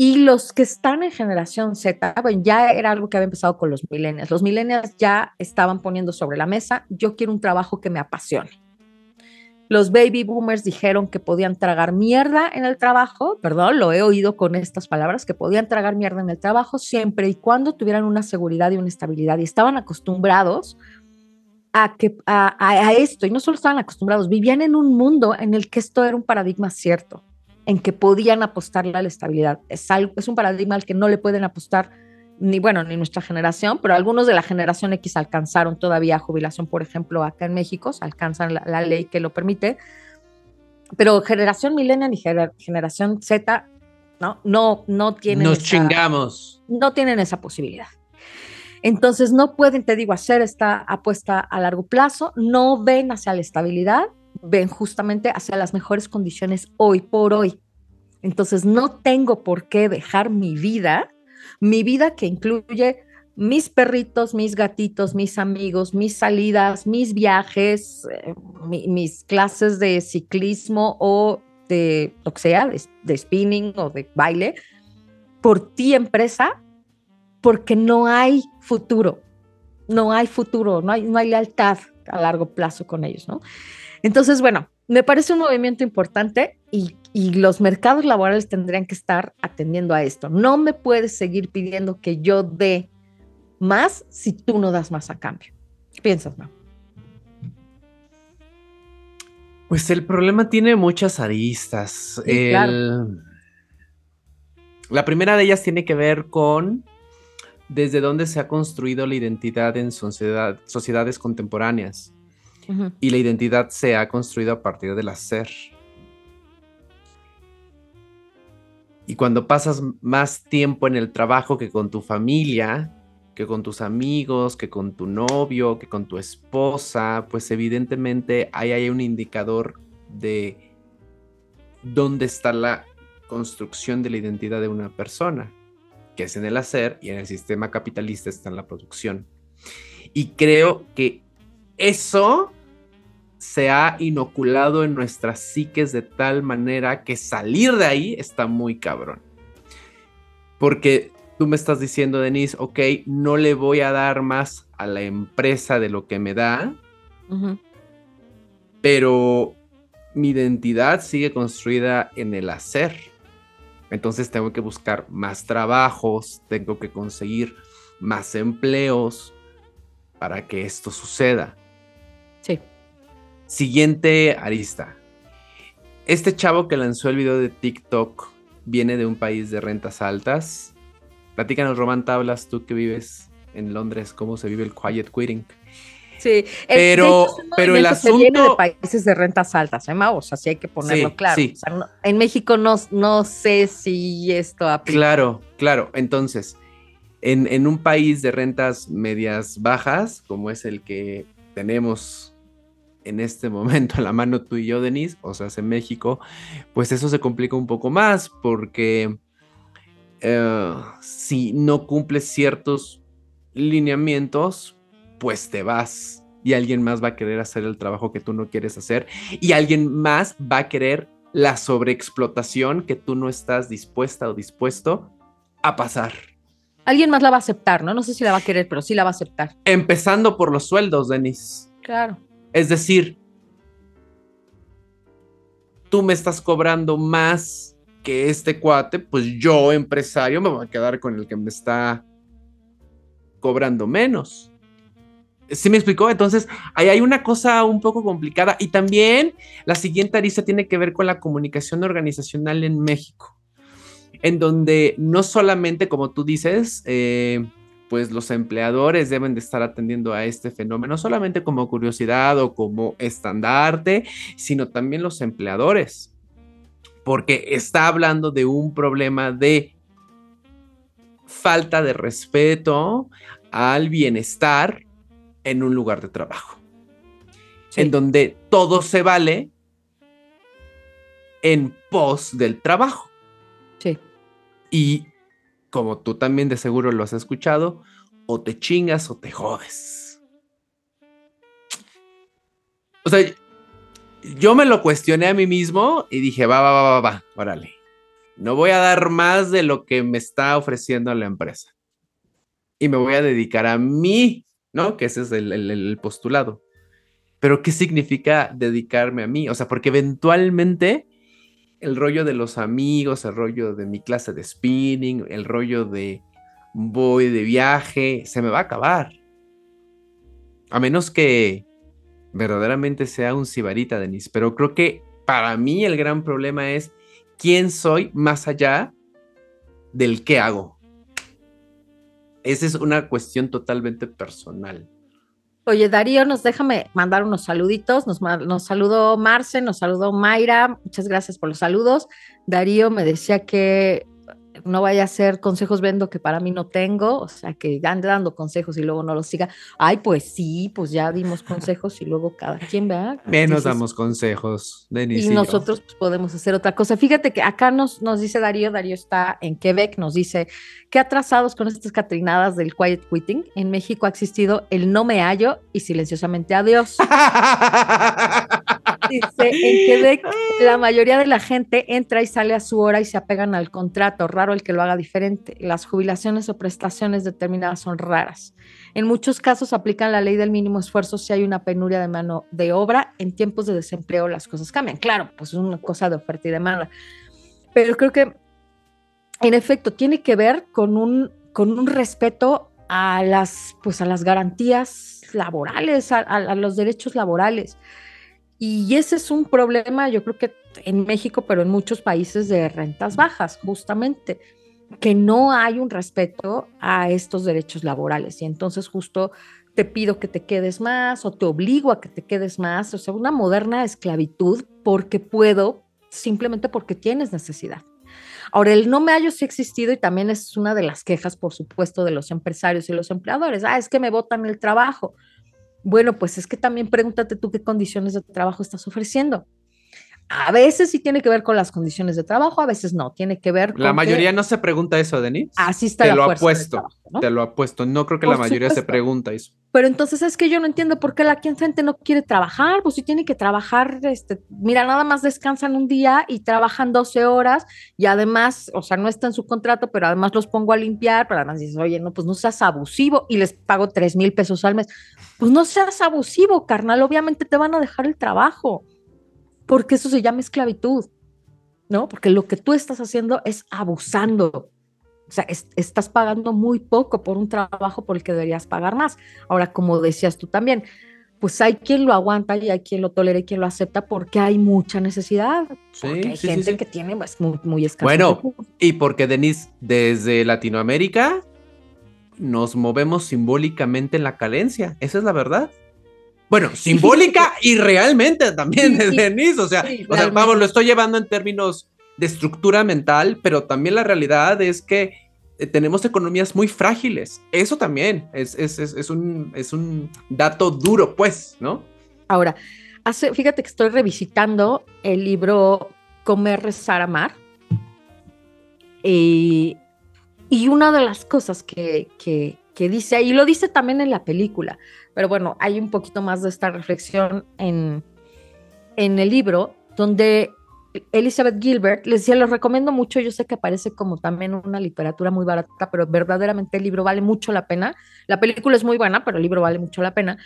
Y los que están en generación Z, bueno, ya era algo que había empezado con los millennials. Los millennials ya estaban poniendo sobre la mesa, yo quiero un trabajo que me apasione. Los baby boomers dijeron que podían tragar mierda en el trabajo, perdón, lo he oído con estas palabras, que podían tragar mierda en el trabajo siempre y cuando tuvieran una seguridad y una estabilidad. Y estaban acostumbrados a, que, a, esto, y no solo estaban acostumbrados, vivían en un mundo en el que esto era un paradigma cierto en que podían apostarle a la estabilidad. Es, algo, es un paradigma al que no le pueden apostar ni, bueno, ni nuestra generación, pero algunos de la generación X alcanzaron todavía jubilación, por ejemplo, acá en México, se alcanzan la, ley que lo permite, pero generación millennial y generación Z, ¿no? No, no tienen... Nos chingamos. No tienen esa posibilidad. Entonces no pueden, te digo, hacer esta apuesta a largo plazo, no ven hacia la estabilidad ven justamente hacia las mejores condiciones hoy por hoy. Entonces no tengo por qué dejar mi vida, mi vida que incluye mis perritos, mis gatitos, mis amigos, mis salidas, mis viajes, eh, mis clases de ciclismo o de lo que sea, de, spinning o de baile, por ti empresa, porque no hay futuro, no hay futuro, no hay, no hay lealtad a largo plazo con ellos, ¿no? Entonces, bueno, me parece un movimiento importante y, los mercados laborales tendrían que estar atendiendo a esto. No me puedes seguir pidiendo que yo dé más si tú no das más a cambio. ¿Qué piensas, no? Pues el problema tiene muchas aristas. La primera de ellas tiene que ver con desde dónde se ha construido la identidad en sociedades contemporáneas. Y la identidad se ha construido a partir del hacer. Y cuando pasas más tiempo en el trabajo que con tu familia, que con tus amigos, que con tu novio, que con tu esposa, pues evidentemente ahí hay un indicador de dónde está la construcción de la identidad de una persona, que es en el hacer y en el sistema capitalista está en la producción. Y creo que eso se ha inoculado en nuestras psiques de tal manera que salir de ahí está muy cabrón. Porque tú me estás diciendo, Denise, ok, no le voy a dar más a la empresa de lo que me da, pero mi identidad sigue construida en el hacer. Entonces tengo que buscar más trabajos, tengo que conseguir más empleos para que esto suceda. Sí. Siguiente arista. Este chavo que lanzó el video de TikTok viene de un país de rentas altas. Platícanos, Román Tablas, tú que vives en Londres, cómo se vive el quiet quitting. Sí, pero, pero el asunto. Viene de países de rentas altas, ¿eh, O sea, sí hay que ponerlo claro. en México no, no sé si esto aplica. Claro, claro. Entonces, en, en un país de rentas medias bajas, como es el que tenemos en este momento a la mano tú y yo, Denise, o sea, en México, pues eso se complica un poco más porque eh, si no cumples ciertos lineamientos, pues te vas y alguien más va a querer hacer el trabajo que tú no quieres hacer y alguien más va a querer la sobreexplotación que tú no estás dispuesta o dispuesto a pasar. Alguien más la va a aceptar, ¿no? No sé si la va a querer, pero sí la va a aceptar. Empezando por los sueldos, Denise. Claro. Es decir, tú me estás cobrando más que este cuate, pues yo, empresario, me voy a quedar con el que me está cobrando menos. ¿Sí me explicó? Entonces, ahí hay una cosa un poco complicada. Y también la siguiente arista tiene que ver con la comunicación organizacional en México, en donde no solamente, como tú dices, eh, pues los empleadores deben de estar atendiendo a este fenómeno, solamente como curiosidad o como estandarte, sino también los empleadores. porque está hablando de un problema de falta de respeto al bienestar en un lugar de trabajo, en donde todo se vale en pos del trabajo. Sí. Y como tú también de seguro lo has escuchado, o te chingas o te jodes. O sea, yo me lo cuestioné a mí mismo y dije, va, va, va, va, va, órale. No voy a dar más de lo que me está ofreciendo la empresa. Y me voy a dedicar a mí, ¿no? Que ese es el, el postulado. Pero ¿qué significa dedicarme a mí? O sea, porque eventualmente el rollo de los amigos, el rollo de mi clase de spinning, el rollo de voy de viaje, se me va a acabar. A menos que verdaderamente sea un sibarita, Denis. Pero creo que para mí el gran problema es quién soy más allá del qué hago. Esa es una cuestión totalmente personal. Oye, Darío, nos déjame mandar unos saluditos. Nos, nos saludó Marce, nos saludó Mayra. Muchas gracias por los saludos. Darío me decía que no vaya a ser consejos vendo que para mí no tengo, o sea, que ande dando consejos y luego no los siga. Ay, pues sí, pues ya dimos consejos y luego cada quien vea. *laughs* Menos damos consejos, Denis. Y, nosotros pues, podemos hacer otra cosa. Fíjate que acá nos, nos dice Darío, Darío está en Quebec, nos dice que atrasados con estas catrinadas del quiet quitting. En México ha existido el no me hallo y silenciosamente adiós. *laughs* Dice, en Quebec *laughs* la mayoría de la gente entra y sale a su hora y se apegan al contrato. Raro el que lo haga diferente. Las jubilaciones o prestaciones determinadas son raras. En muchos casos aplican la ley del mínimo esfuerzo si hay una penuria de mano de obra. En tiempos de desempleo las cosas cambian. Claro, pues es una cosa de oferta y demanda. Pero creo que, en efecto, tiene que ver con un, con un respeto a las, pues a las garantías laborales, a los derechos laborales. Y ese es un problema, yo creo que en México, pero en muchos países de rentas bajas, justamente, que no hay un respeto a estos derechos laborales. Y entonces justo te pido que te quedes más o te obligo a que te quedes más, o sea, una moderna esclavitud porque puedo, simplemente porque tienes necesidad. Ahora, el no me hallo sí ha existido y también es una de las quejas, por supuesto, de los empresarios y los empleadores. Ah, es que me botan el trabajo. Bueno, pues es que también pregúntate tú qué condiciones de trabajo estás ofreciendo. A veces sí tiene que ver con las condiciones de trabajo, a veces no, tiene que ver con. La mayoría no se pregunta eso, Denis. Así está te lo apuesto, Te lo apuesto. No creo que la mayoría se pregunta eso. Pero entonces es que yo no entiendo por qué la gente no quiere trabajar, pues si tiene que trabajar, este, mira, nada más descansan un día y trabajan 12 horas y además, o sea, no está en su contrato, pero además los pongo a limpiar, pero además dices, oye, no, pues no seas abusivo y les pago 3 mil pesos al mes. Pues no seas abusivo, carnal, obviamente te van a dejar el trabajo, porque eso se llama esclavitud, ¿no? Porque lo que tú estás haciendo es abusando o sea, estás pagando muy poco por un trabajo por el que deberías pagar más. Ahora, como decías tú también, pues hay quien lo aguanta y hay quien lo tolera y quien lo acepta porque hay mucha necesidad. Sí, hay gente que tiene pues, muy, muy escaso. Bueno, y porque Denise, desde Latinoamérica nos movemos simbólicamente en la carencia. Esa es la verdad. Bueno, *laughs* simbólica y realmente también, Denise. O sea, o sea, vamos, lo estoy llevando en términos de estructura mental, pero también la realidad es que eh, tenemos economías muy frágiles. Eso también es, es, un, es un dato duro, pues, ¿no? Ahora, hace, fíjate que estoy revisitando el libro Comer, Rezar, Amar. Y, y una de las cosas que, que, que dice, y lo dice también en la película, pero bueno, hay un poquito más de esta reflexión en, en el libro, donde Elizabeth Gilbert, les decía, los recomiendo mucho, yo sé que parece como también una literatura muy barata, pero verdaderamente el libro vale mucho la pena. La película es muy buena, pero el libro vale mucho la pena.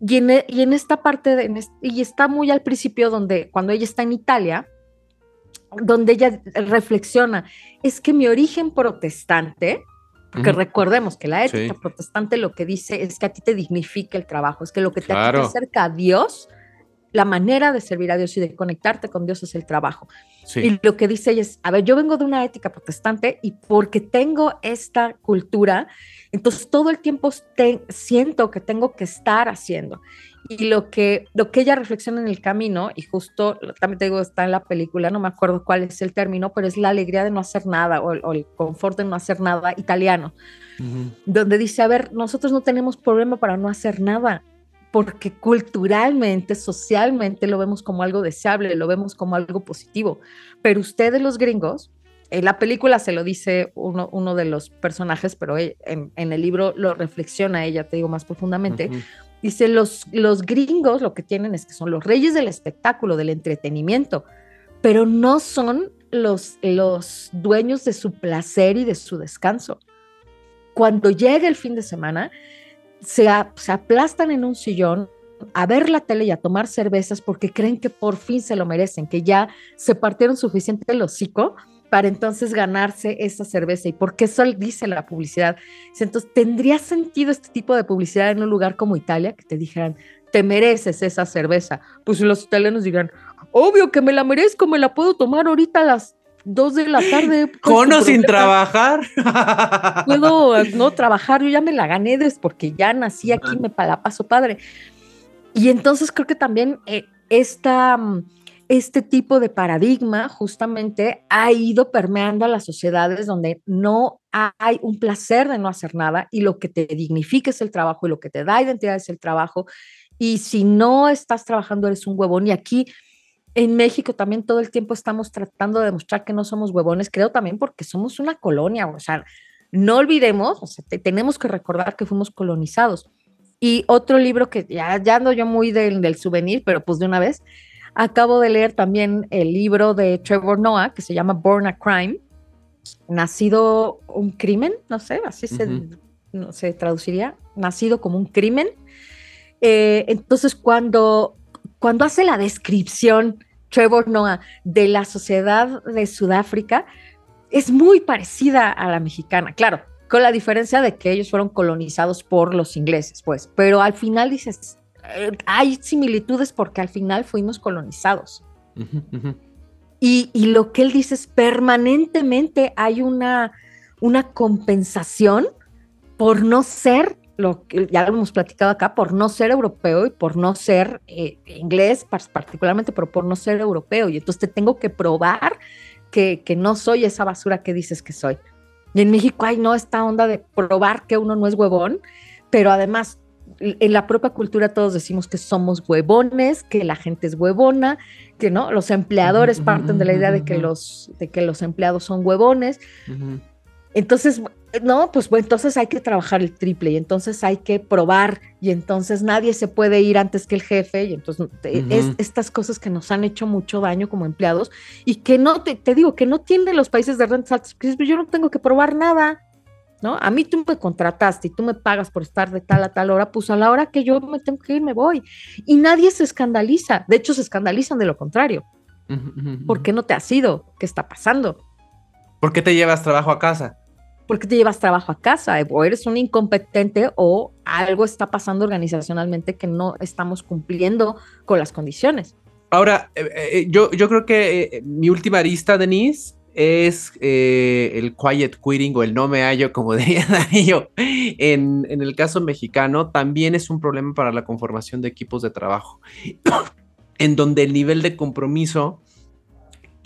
Y en, e, y en esta parte, de, y está muy al principio, donde cuando ella está en Italia, donde ella reflexiona, es que mi origen protestante, porque recordemos que la ética protestante lo que dice es que a ti te dignifica el trabajo, es que lo que te acerca a Dios la manera de servir a Dios y de conectarte con Dios es el trabajo. Y lo que dice ella es, a ver, yo vengo de una ética protestante y porque tengo esta cultura, entonces todo el tiempo siento que tengo que estar haciendo. Y lo que, lo que ella reflexiona en el camino, y justo también te digo, está en la película, no me acuerdo cuál es el término, pero es la alegría de no hacer nada o, el confort de no hacer nada italiano, donde dice, a ver, nosotros no tenemos problema para no hacer nada, porque culturalmente, socialmente lo vemos como algo deseable, lo vemos como algo positivo. Pero ustedes los gringos, en la película se lo dice uno, uno de los personajes, pero e, en, el libro lo reflexiona ella, te digo más profundamente. Dice, los, los gringos lo que tienen es que son los reyes del espectáculo, del entretenimiento, pero no son los, los dueños de su placer y de su descanso. Cuando llega el fin de semana, se, aplastan en un sillón a ver la tele y a tomar cervezas porque creen que por fin se lo merecen, que ya se partieron suficiente el hocico para entonces ganarse esa cerveza. Y porque eso dice la publicidad. Entonces, ¿tendría sentido este tipo de publicidad en un lugar como Italia? Que te dijeran, te mereces esa cerveza. Pues los italianos dirán, obvio que me la merezco, me la puedo tomar ahorita a las dos de la tarde. Pues, *laughs* ¿Con o sin trabajar? *laughs* Puedo no trabajar, yo ya me la gané desde porque ya nací aquí, me la paso padre. Y entonces creo que también eh, esta, este tipo de paradigma justamente ha ido permeando a las sociedades donde no hay un placer de no hacer nada y lo que te dignifica es el trabajo y lo que te da identidad es el trabajo. Y si no estás trabajando, eres un huevón. Y aquí en México también todo el tiempo estamos tratando de demostrar que no somos huevones, creo también porque somos una colonia, o sea, no olvidemos, tenemos que recordar que fuimos colonizados. Y otro libro que ya, ya ando yo muy del, del souvenir, pero pues de una vez, acabo de leer también el libro de Trevor Noah que se llama Born a Crime, nacido un crimen, no sé, así se, no, se traduciría, nacido como un crimen. Eh, entonces, cuando, cuando hace la descripción Trevor Noah de la sociedad de Sudáfrica es muy parecida a la mexicana, claro, con la diferencia de que ellos fueron colonizados por los ingleses, pues, pero al final dices, hay similitudes porque al final fuimos colonizados. Y, lo que él dice es permanentemente hay una, una compensación por no ser lo que ya lo hemos platicado acá, por no ser europeo y por no ser eh, inglés particularmente, pero por no ser europeo. Y entonces te tengo que probar que, que, no soy esa basura que dices que soy. Y en México hay no esta onda de probar que uno no es huevón, pero además en la propia cultura todos decimos que somos huevones, que la gente es huevona, que no, los empleadores parten de la idea de que los, de que los empleados son huevones. Entonces, no, pues bueno, entonces hay que trabajar el triple y entonces hay que probar y entonces nadie se puede ir antes que el jefe y entonces es estas cosas que nos han hecho mucho daño como empleados y que no, te, digo, que no tienen los países de rentas altas, porque yo no tengo que probar nada, ¿no? A mí tú me contrataste y tú me pagas por estar de tal a tal hora, pues a la hora que yo me tengo que ir me voy. Y nadie se escandaliza, de hecho se escandalizan de lo contrario. ¿Por qué no te has ido? ¿Qué está pasando? ¿Por qué te llevas trabajo a casa? porque te llevas trabajo a casa, o eres un incompetente o algo está pasando organizacionalmente que no estamos cumpliendo con las condiciones. Ahora, eh, eh, yo, yo creo que eh, mi última arista, Denise, es el quiet quitting o el no me hallo, como *laughs* diría Darío. En, en el caso mexicano, también es un problema para la conformación de equipos de trabajo, *coughs* en donde el nivel de compromiso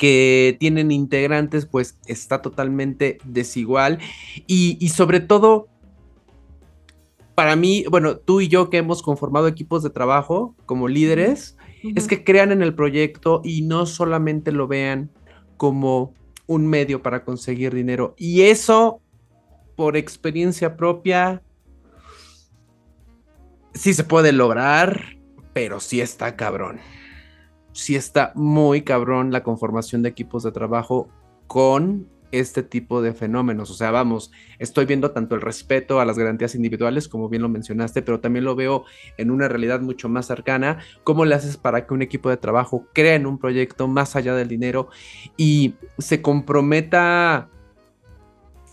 que tienen integrantes, pues está totalmente desigual. Y, sobre todo, para mí, bueno, tú y yo que hemos conformado equipos de trabajo como líderes, es que crean en el proyecto y no solamente lo vean como un medio para conseguir dinero. Y eso, por experiencia propia, sí se puede lograr, pero sí está cabrón sí está muy cabrón la conformación de equipos de trabajo con este tipo de fenómenos. O sea, vamos, estoy viendo tanto el respeto a las garantías individuales, como bien lo mencionaste, pero también lo veo en una realidad mucho más cercana. ¿Cómo le haces para que un equipo de trabajo crea en un proyecto más allá del dinero y se comprometa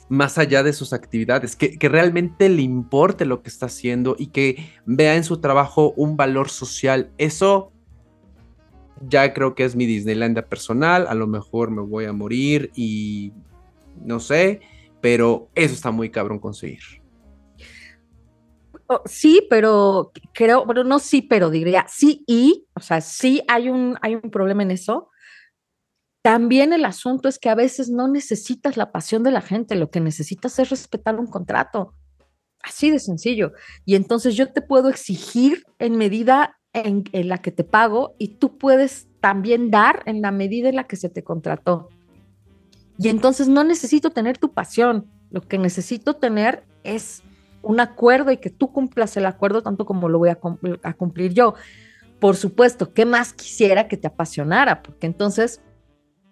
más allá de sus actividades, que, realmente le importe lo que está haciendo y que vea en su trabajo un valor social? Eso ya creo que es mi Disneylandia personal, a lo mejor me voy a morir y no sé, pero eso está muy cabrón conseguir. Oh, sí, pero creo, bueno, no sí, pero diría sí y, o sea, sí hay un, hay un problema en eso. También el asunto es que a veces no necesitas la pasión de la gente, lo que necesitas es respetar un contrato. Así de sencillo. Y entonces yo te puedo exigir en medida en, en, la que te pago y tú puedes también dar en la medida en la que se te contrató. Y entonces no necesito tener tu pasión, lo que necesito tener es un acuerdo y que tú cumplas el acuerdo tanto como lo voy a, a cumplir yo. Por supuesto, ¿qué más quisiera que te apasionara? Porque entonces,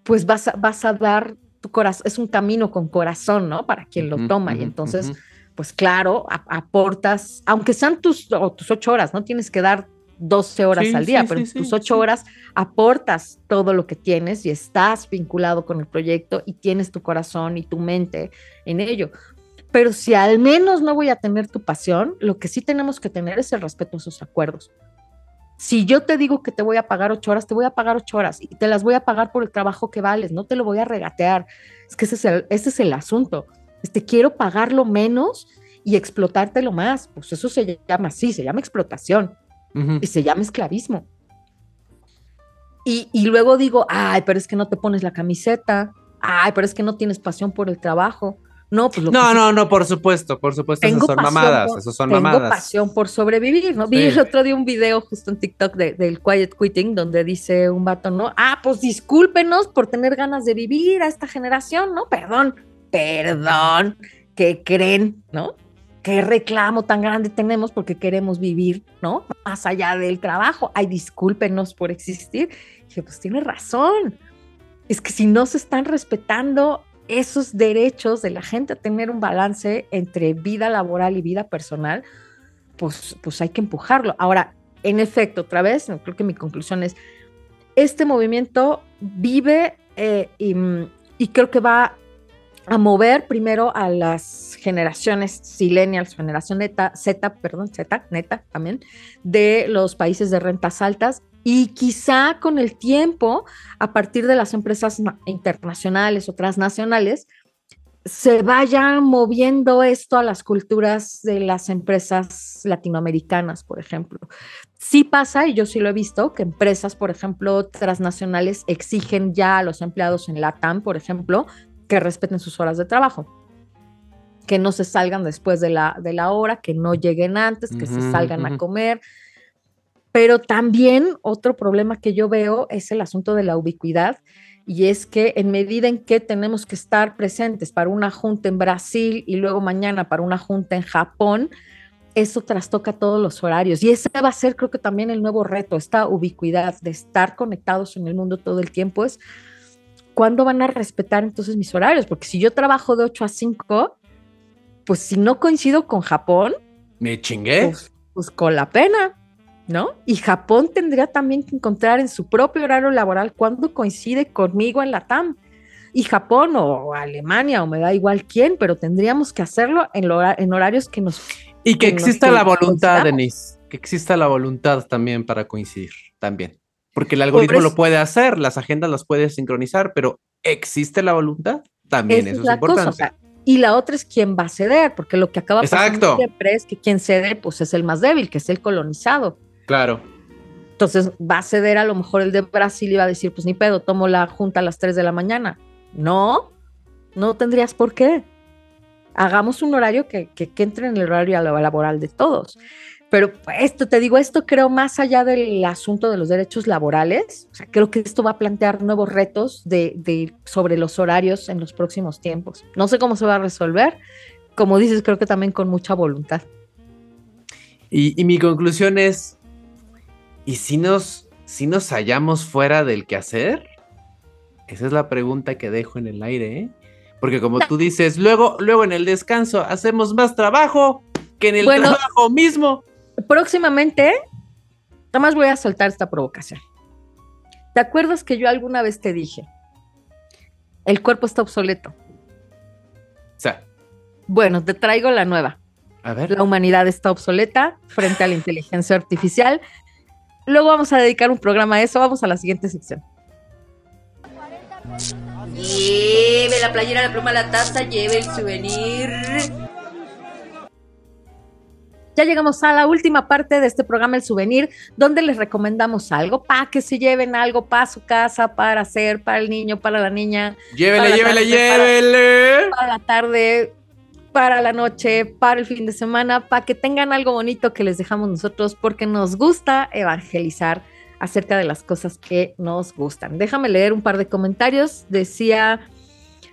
pues vas a, vas a dar tu corazón, es un camino con corazón, ¿no? Para quien lo toma. y entonces, pues claro, aportas, aunque sean tus, tus ocho horas, no tienes que dar 12 horas al día, pero tus ocho horas aportas todo lo que tienes y estás vinculado con el proyecto y tienes tu corazón y tu mente en ello. Pero si al menos no voy a tener tu pasión, lo que sí tenemos que tener es el respeto a esos acuerdos. Si yo te digo que te voy a pagar ocho horas, te voy a pagar ocho horas y te las voy a pagar por el trabajo que vales, no te lo voy a regatear. Es que ese es el, ese es el asunto. Este, quiero pagarlo menos y explotártelo más. Pues eso se llama así, se llama explotación y se llama esclavismo. Y, y, luego digo, ay, pero es que no te pones la camiseta, ay, pero es que no tienes pasión por el trabajo. No, pues lo no, no, no, por supuesto, por supuesto, esas son mamadas, por, son tengo mamadas. pasión por sobrevivir, ¿no? Vi el otro día un video justo en TikTok de, del quiet quitting donde dice un vato, ¿no? Ah, pues discúlpenos por tener ganas de vivir a esta generación, ¿no? Perdón, perdón, ¿qué creen, no? Qué reclamo tan grande tenemos porque queremos vivir, ¿no? Más allá del trabajo. Ay, discúlpenos por existir. Y dije, pues tiene razón. Es que si no se están respetando esos derechos de la gente a tener un balance entre vida laboral y vida personal, pues, pues hay que empujarlo. Ahora, en efecto, otra vez, creo que mi conclusión es, este movimiento vive eh, y, y creo que va a mover primero a las generaciones silenials, generación neta, Z, perdón, Z, neta también, de los países de rentas altas y quizá con el tiempo, a partir de las empresas internacionales o transnacionales, se vaya moviendo esto a las culturas de las empresas latinoamericanas, por ejemplo. Sí pasa, y yo sí lo he visto, que empresas, por ejemplo, transnacionales exigen ya a los empleados en LATAM, por ejemplo, que respeten sus horas de trabajo, que no se salgan después de la, de la hora, que no lleguen antes, que se salgan a comer. Pero también otro problema que yo veo es el asunto de la ubicuidad y es que en medida en que tenemos que estar presentes para una junta en Brasil y luego mañana para una junta en Japón, eso trastoca todos los horarios. Y ese va a ser creo que también el nuevo reto, esta ubicuidad de estar conectados en el mundo todo el tiempo es ¿cuándo van a respetar entonces mis horarios? Porque si yo trabajo de 8 a 5, pues si no coincido con Japón, me chingué. Pues, pues, con la pena, ¿no? Y Japón tendría también que encontrar en su propio horario laboral cuándo coincide conmigo en la TAM. Y Japón o Alemania o me da igual quién, pero tendríamos que hacerlo en, en horarios que nos... Y que, exista la voluntad, Denise, que exista la voluntad también para coincidir, también. Porque el algoritmo lo puede hacer, las agendas las puede sincronizar, pero ¿existe la voluntad? También eso es, importante. y la otra es quién va a ceder, porque lo que acaba pasando siempre es que quien cede, pues es el más débil, que es el colonizado. Claro. Entonces va a ceder a lo mejor el de Brasil y va a decir, pues ni pedo, tomo la junta a las 3 de la mañana. No, no tendrías por qué. Hagamos un horario que, que, que entre en el horario laboral de todos. Pero esto, te digo, esto creo más allá del asunto de los derechos laborales, o sea, creo que esto va a plantear nuevos retos de, sobre los horarios en los próximos tiempos. No sé cómo se va a resolver, como dices, creo que también con mucha voluntad. Y, mi conclusión es, ¿y si nos, si nos hallamos fuera del quehacer? Esa es la pregunta que dejo en el aire, ¿eh? Porque como *laughs* tú dices, luego, luego en el descanso hacemos más trabajo que en el trabajo mismo próximamente, nada más voy a soltar esta provocación. ¿Te acuerdas que yo alguna vez te dije, el cuerpo está obsoleto? O sea. Bueno, te traigo la nueva. A ver. La humanidad está obsoleta frente a la inteligencia artificial. Luego vamos a dedicar un programa a eso. Vamos a la siguiente sección. Lleve la playera, la pluma, la taza, lleve el souvenir. Ya llegamos a la última parte de este programa, el souvenir, donde les recomendamos algo para que se lleven algo para su casa, para hacer, para el niño, para la niña. Llévele, llévele, llévele. Para, la tarde, para la noche, para el fin de semana, para que tengan algo bonito que les dejamos nosotros, porque nos gusta evangelizar acerca de las cosas que nos gustan. Déjame leer un par de comentarios. Decía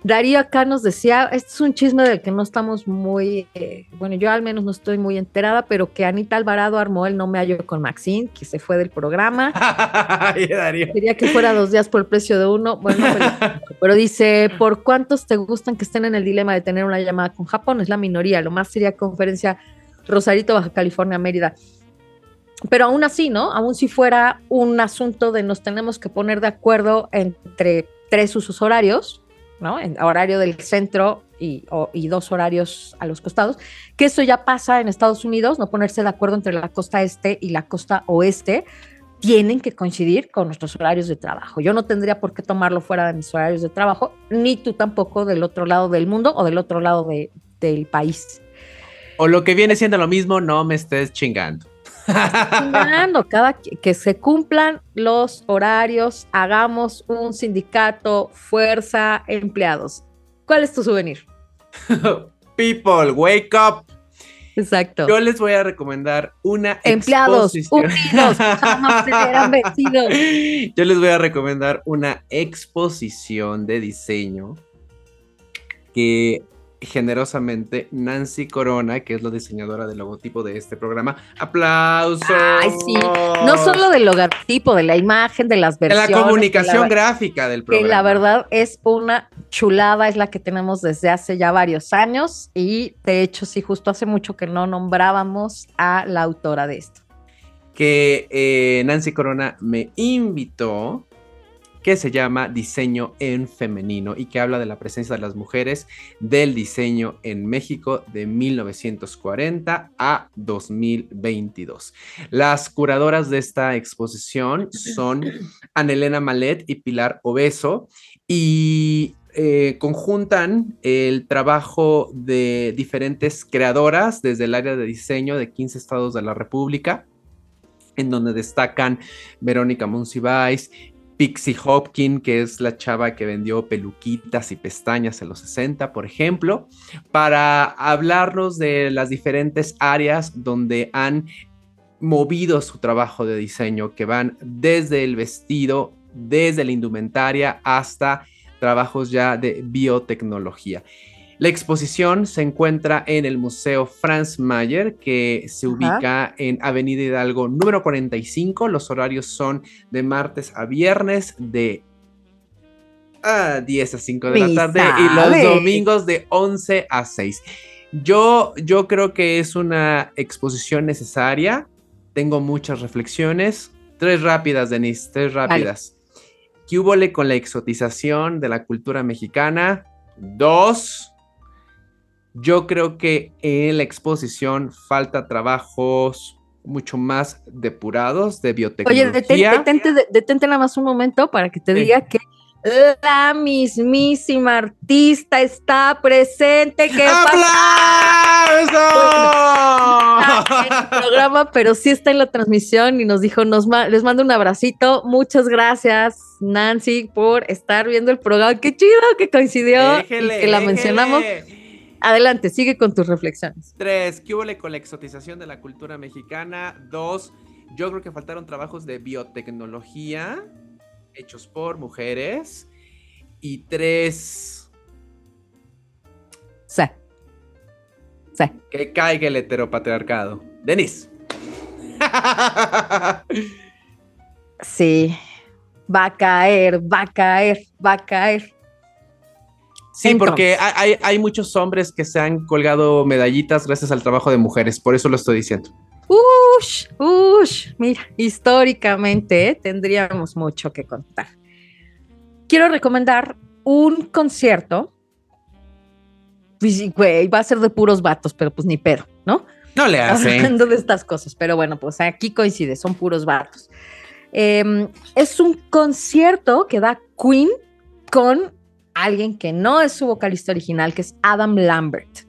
Darío acá nos decía, este es un chisme del que no estamos muy, eh, bueno, yo al menos no estoy muy enterada, pero que Anita Alvarado armó el No me hallo con Maxine, que se fue del programa. *laughs* Quería que fuera dos días por el precio de uno. Bueno, pero, *laughs* pero, dice, ¿por cuántos te gustan que estén en el dilema de tener una llamada con Japón? Es la minoría, lo más sería conferencia Rosarito, Baja California, Mérida. Pero aún así, ¿no? Aún si fuera un asunto de nos tenemos que poner de acuerdo entre tres usos horarios, ¿no? En horario del centro y, dos horarios a los costados, que eso ya pasa en Estados Unidos, no ponerse de acuerdo entre la costa este y la costa oeste, tienen que coincidir con nuestros horarios de trabajo. Yo no tendría por qué tomarlo fuera de mis horarios de trabajo, ni tú tampoco del otro lado del mundo o del otro lado del país. O lo que viene siendo lo mismo, no me estés chingando. Cada que se cumplan los horarios, hagamos un sindicato, fuerza, empleados. ¿Cuál es tu souvenir? *laughs* People, wake up. Exacto. Yo les voy a recomendar una Empleados exposición. unidos, jamás *laughs* Yo les voy a recomendar una exposición de diseño que generosamente Nancy Corona, que es la diseñadora del logotipo de este programa. ¡Aplausos! Ay, sí. No solo del logotipo, de la imagen, de las versiones. De la comunicación gráfica del programa. Que la verdad es una chulada, es la que tenemos desde hace ya varios años y de hecho sí, justo hace mucho que no nombrábamos a la autora de esto. Que eh, Nancy Corona me invitó que se llama Diseño en Femenino y que habla de la presencia de las mujeres del diseño en México de 1940 a 2022. Las curadoras de esta exposición son *clears throat* Anelena Malet y Pilar Obeso y eh, conjuntan el trabajo de diferentes creadoras desde el área de diseño de 15 estados de la República, en donde destacan Verónica Monsiváis, Pixie Hopkins, que es la chava que vendió peluquitas y pestañas en los 60, por ejemplo, para hablarnos de las diferentes áreas donde han movido su trabajo de diseño, que van desde el vestido, desde la indumentaria hasta trabajos ya de biotecnología. La exposición se encuentra en el Museo Franz Mayer, que se ubica en Avenida Hidalgo número 45. Los horarios son de martes a viernes de 10 a 5 de la tarde y los domingos de 11 a 6. Yo, yo creo que es una exposición necesaria. Tengo muchas reflexiones. Tres rápidas, Denise, tres rápidas. ¿Qué hubo con la exotización de la cultura mexicana? Dos, yo creo que en la exposición falta trabajos mucho más depurados de biotecnología. Oye, detente, nada más un momento para que te diga que la mismísima artista está presente. ¡Qué ¡Aplausos! *laughs* en el programa, pero sí está en la transmisión y nos dijo, nos les mando un abracito. Muchas gracias, Nancy, por estar viendo el programa. Qué chido que coincidió y que la mencionamos. Adelante, sigue con tus reflexiones. Tres, ¿qué hubo con la exotización de la cultura mexicana? Dos, yo creo que faltaron trabajos de biotecnología hechos por mujeres. Y tres. Sí. Sí. Que caiga el heteropatriarcado. Denis. *laughs* sí. Va a caer, va a caer, va a caer. Sí, porque hay, muchos hombres que se han colgado medallitas gracias al trabajo de mujeres, por eso lo estoy diciendo. Ush, ush, mira, históricamente ¿eh? tendríamos mucho que contar. Quiero recomendar un concierto. Pues, güey, va a ser de puros vatos, pero pues ni pedo, ¿no? No le hace. Hablando de estas cosas, pero bueno, pues aquí coincide, son puros vatos. Em, es un concierto que da Queen con alguien que no es su vocalista original, que es Adam Lambert.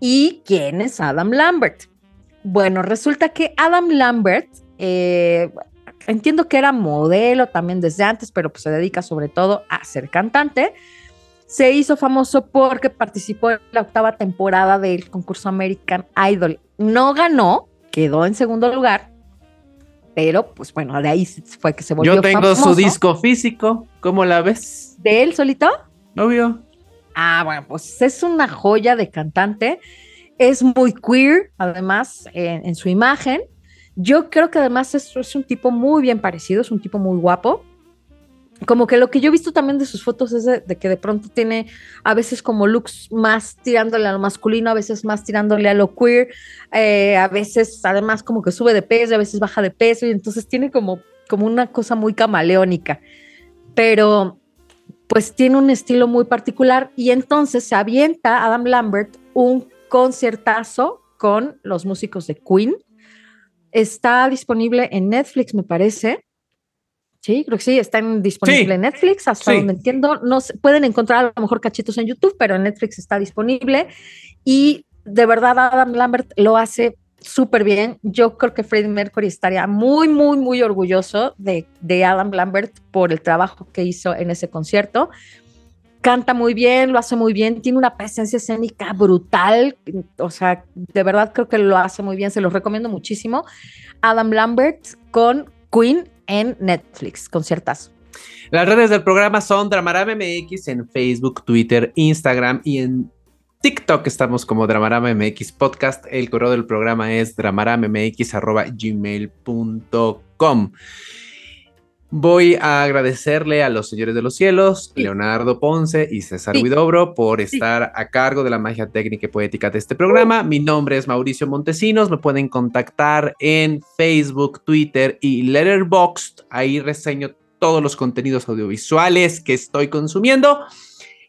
¿Y quién es Adam Lambert? Bueno, resulta que Adam Lambert, eh, entiendo que era modelo también desde antes, pero pues se dedica sobre todo a ser cantante. Se hizo famoso porque participó en la octava temporada del concurso American Idol. No ganó, quedó en segundo lugar, pero pues bueno, de ahí fue que se volvió Yo tengo su disco físico, ¿cómo la ves? ¿De él solito? Obvio. Ah, bueno, pues es una joya de cantante. Es muy queer, además, en, su imagen. Yo creo que además es, es, un tipo muy bien parecido, es un tipo muy guapo. Como que lo que yo he visto también de sus fotos es de, que de pronto tiene a veces como looks más tirándole a lo masculino, a veces más tirándole a lo queer, eh, a veces además como que sube de peso, a veces baja de peso y entonces tiene como, como una cosa muy camaleónica. Pero pues tiene un estilo muy particular y entonces se avienta Adam Lambert un conciertazo con los músicos de Queen. Está disponible en Netflix, me parece. Sí, creo que sí, está disponible en Netflix, hasta donde entiendo. No se, pueden encontrar a lo mejor cachitos en YouTube, pero en Netflix está disponible. Y de verdad, Adam Lambert lo hace súper bien. Yo creo que Freddie Mercury estaría muy, muy, muy orgulloso de, de, Adam Lambert por el trabajo que hizo en ese concierto. Canta muy bien, lo hace muy bien, tiene una presencia escénica brutal. O sea, de verdad creo que lo hace muy bien, se los recomiendo muchísimo. Adam Lambert con Queen en Netflix. Las redes del programa son Dramarama en Facebook, Twitter, Instagram y en TikTok estamos como Dramarama MX Podcast. El correo del programa es dramaramamx.gmail.com. Voy a agradecerle a los señores de los cielos, Leonardo Ponce y César Huidobro, por estar a cargo de la magia técnica y poética de este programa. Mi nombre es Mauricio Montesinos. Me pueden contactar en Facebook, Twitter y Letterboxd. Ahí reseño todos los contenidos audiovisuales que estoy consumiendo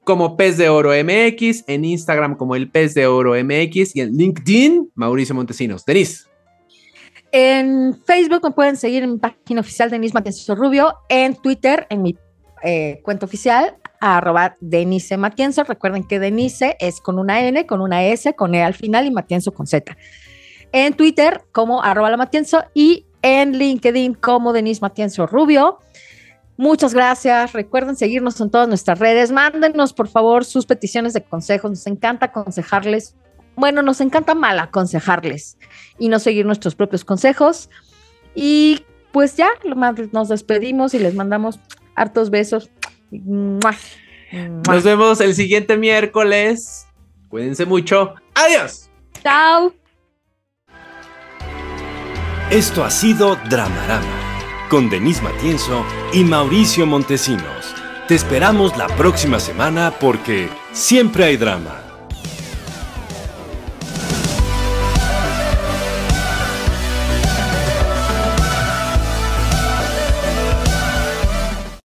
como Pez de Oro MX, en Instagram como el Pez de Oro MX y en LinkedIn, Mauricio Montesinos. Denise. En Facebook me pueden seguir en mi página oficial Denise Matienzo Rubio, en Twitter, en mi eh, cuenta oficial, arroba Denise Matienzo. Recuerden que Denise es con una N, con una S, con E al final y Matienzo con Z. En Twitter como arroba la Matienzo y en LinkedIn como Denise Matienzo Rubio. Muchas gracias. Recuerden seguirnos en todas nuestras redes. Mándenos, por favor, sus peticiones de consejos. Nos encanta aconsejarles. Bueno, nos encanta mal aconsejarles y no seguir nuestros propios consejos. Y pues ya, nos despedimos y les mandamos hartos besos. Nos vemos el siguiente miércoles. Cuídense mucho. Adiós. Chao. Esto ha sido Dramarama con Denise Matienzo y Mauricio Montesinos. Te esperamos la próxima semana porque siempre hay drama.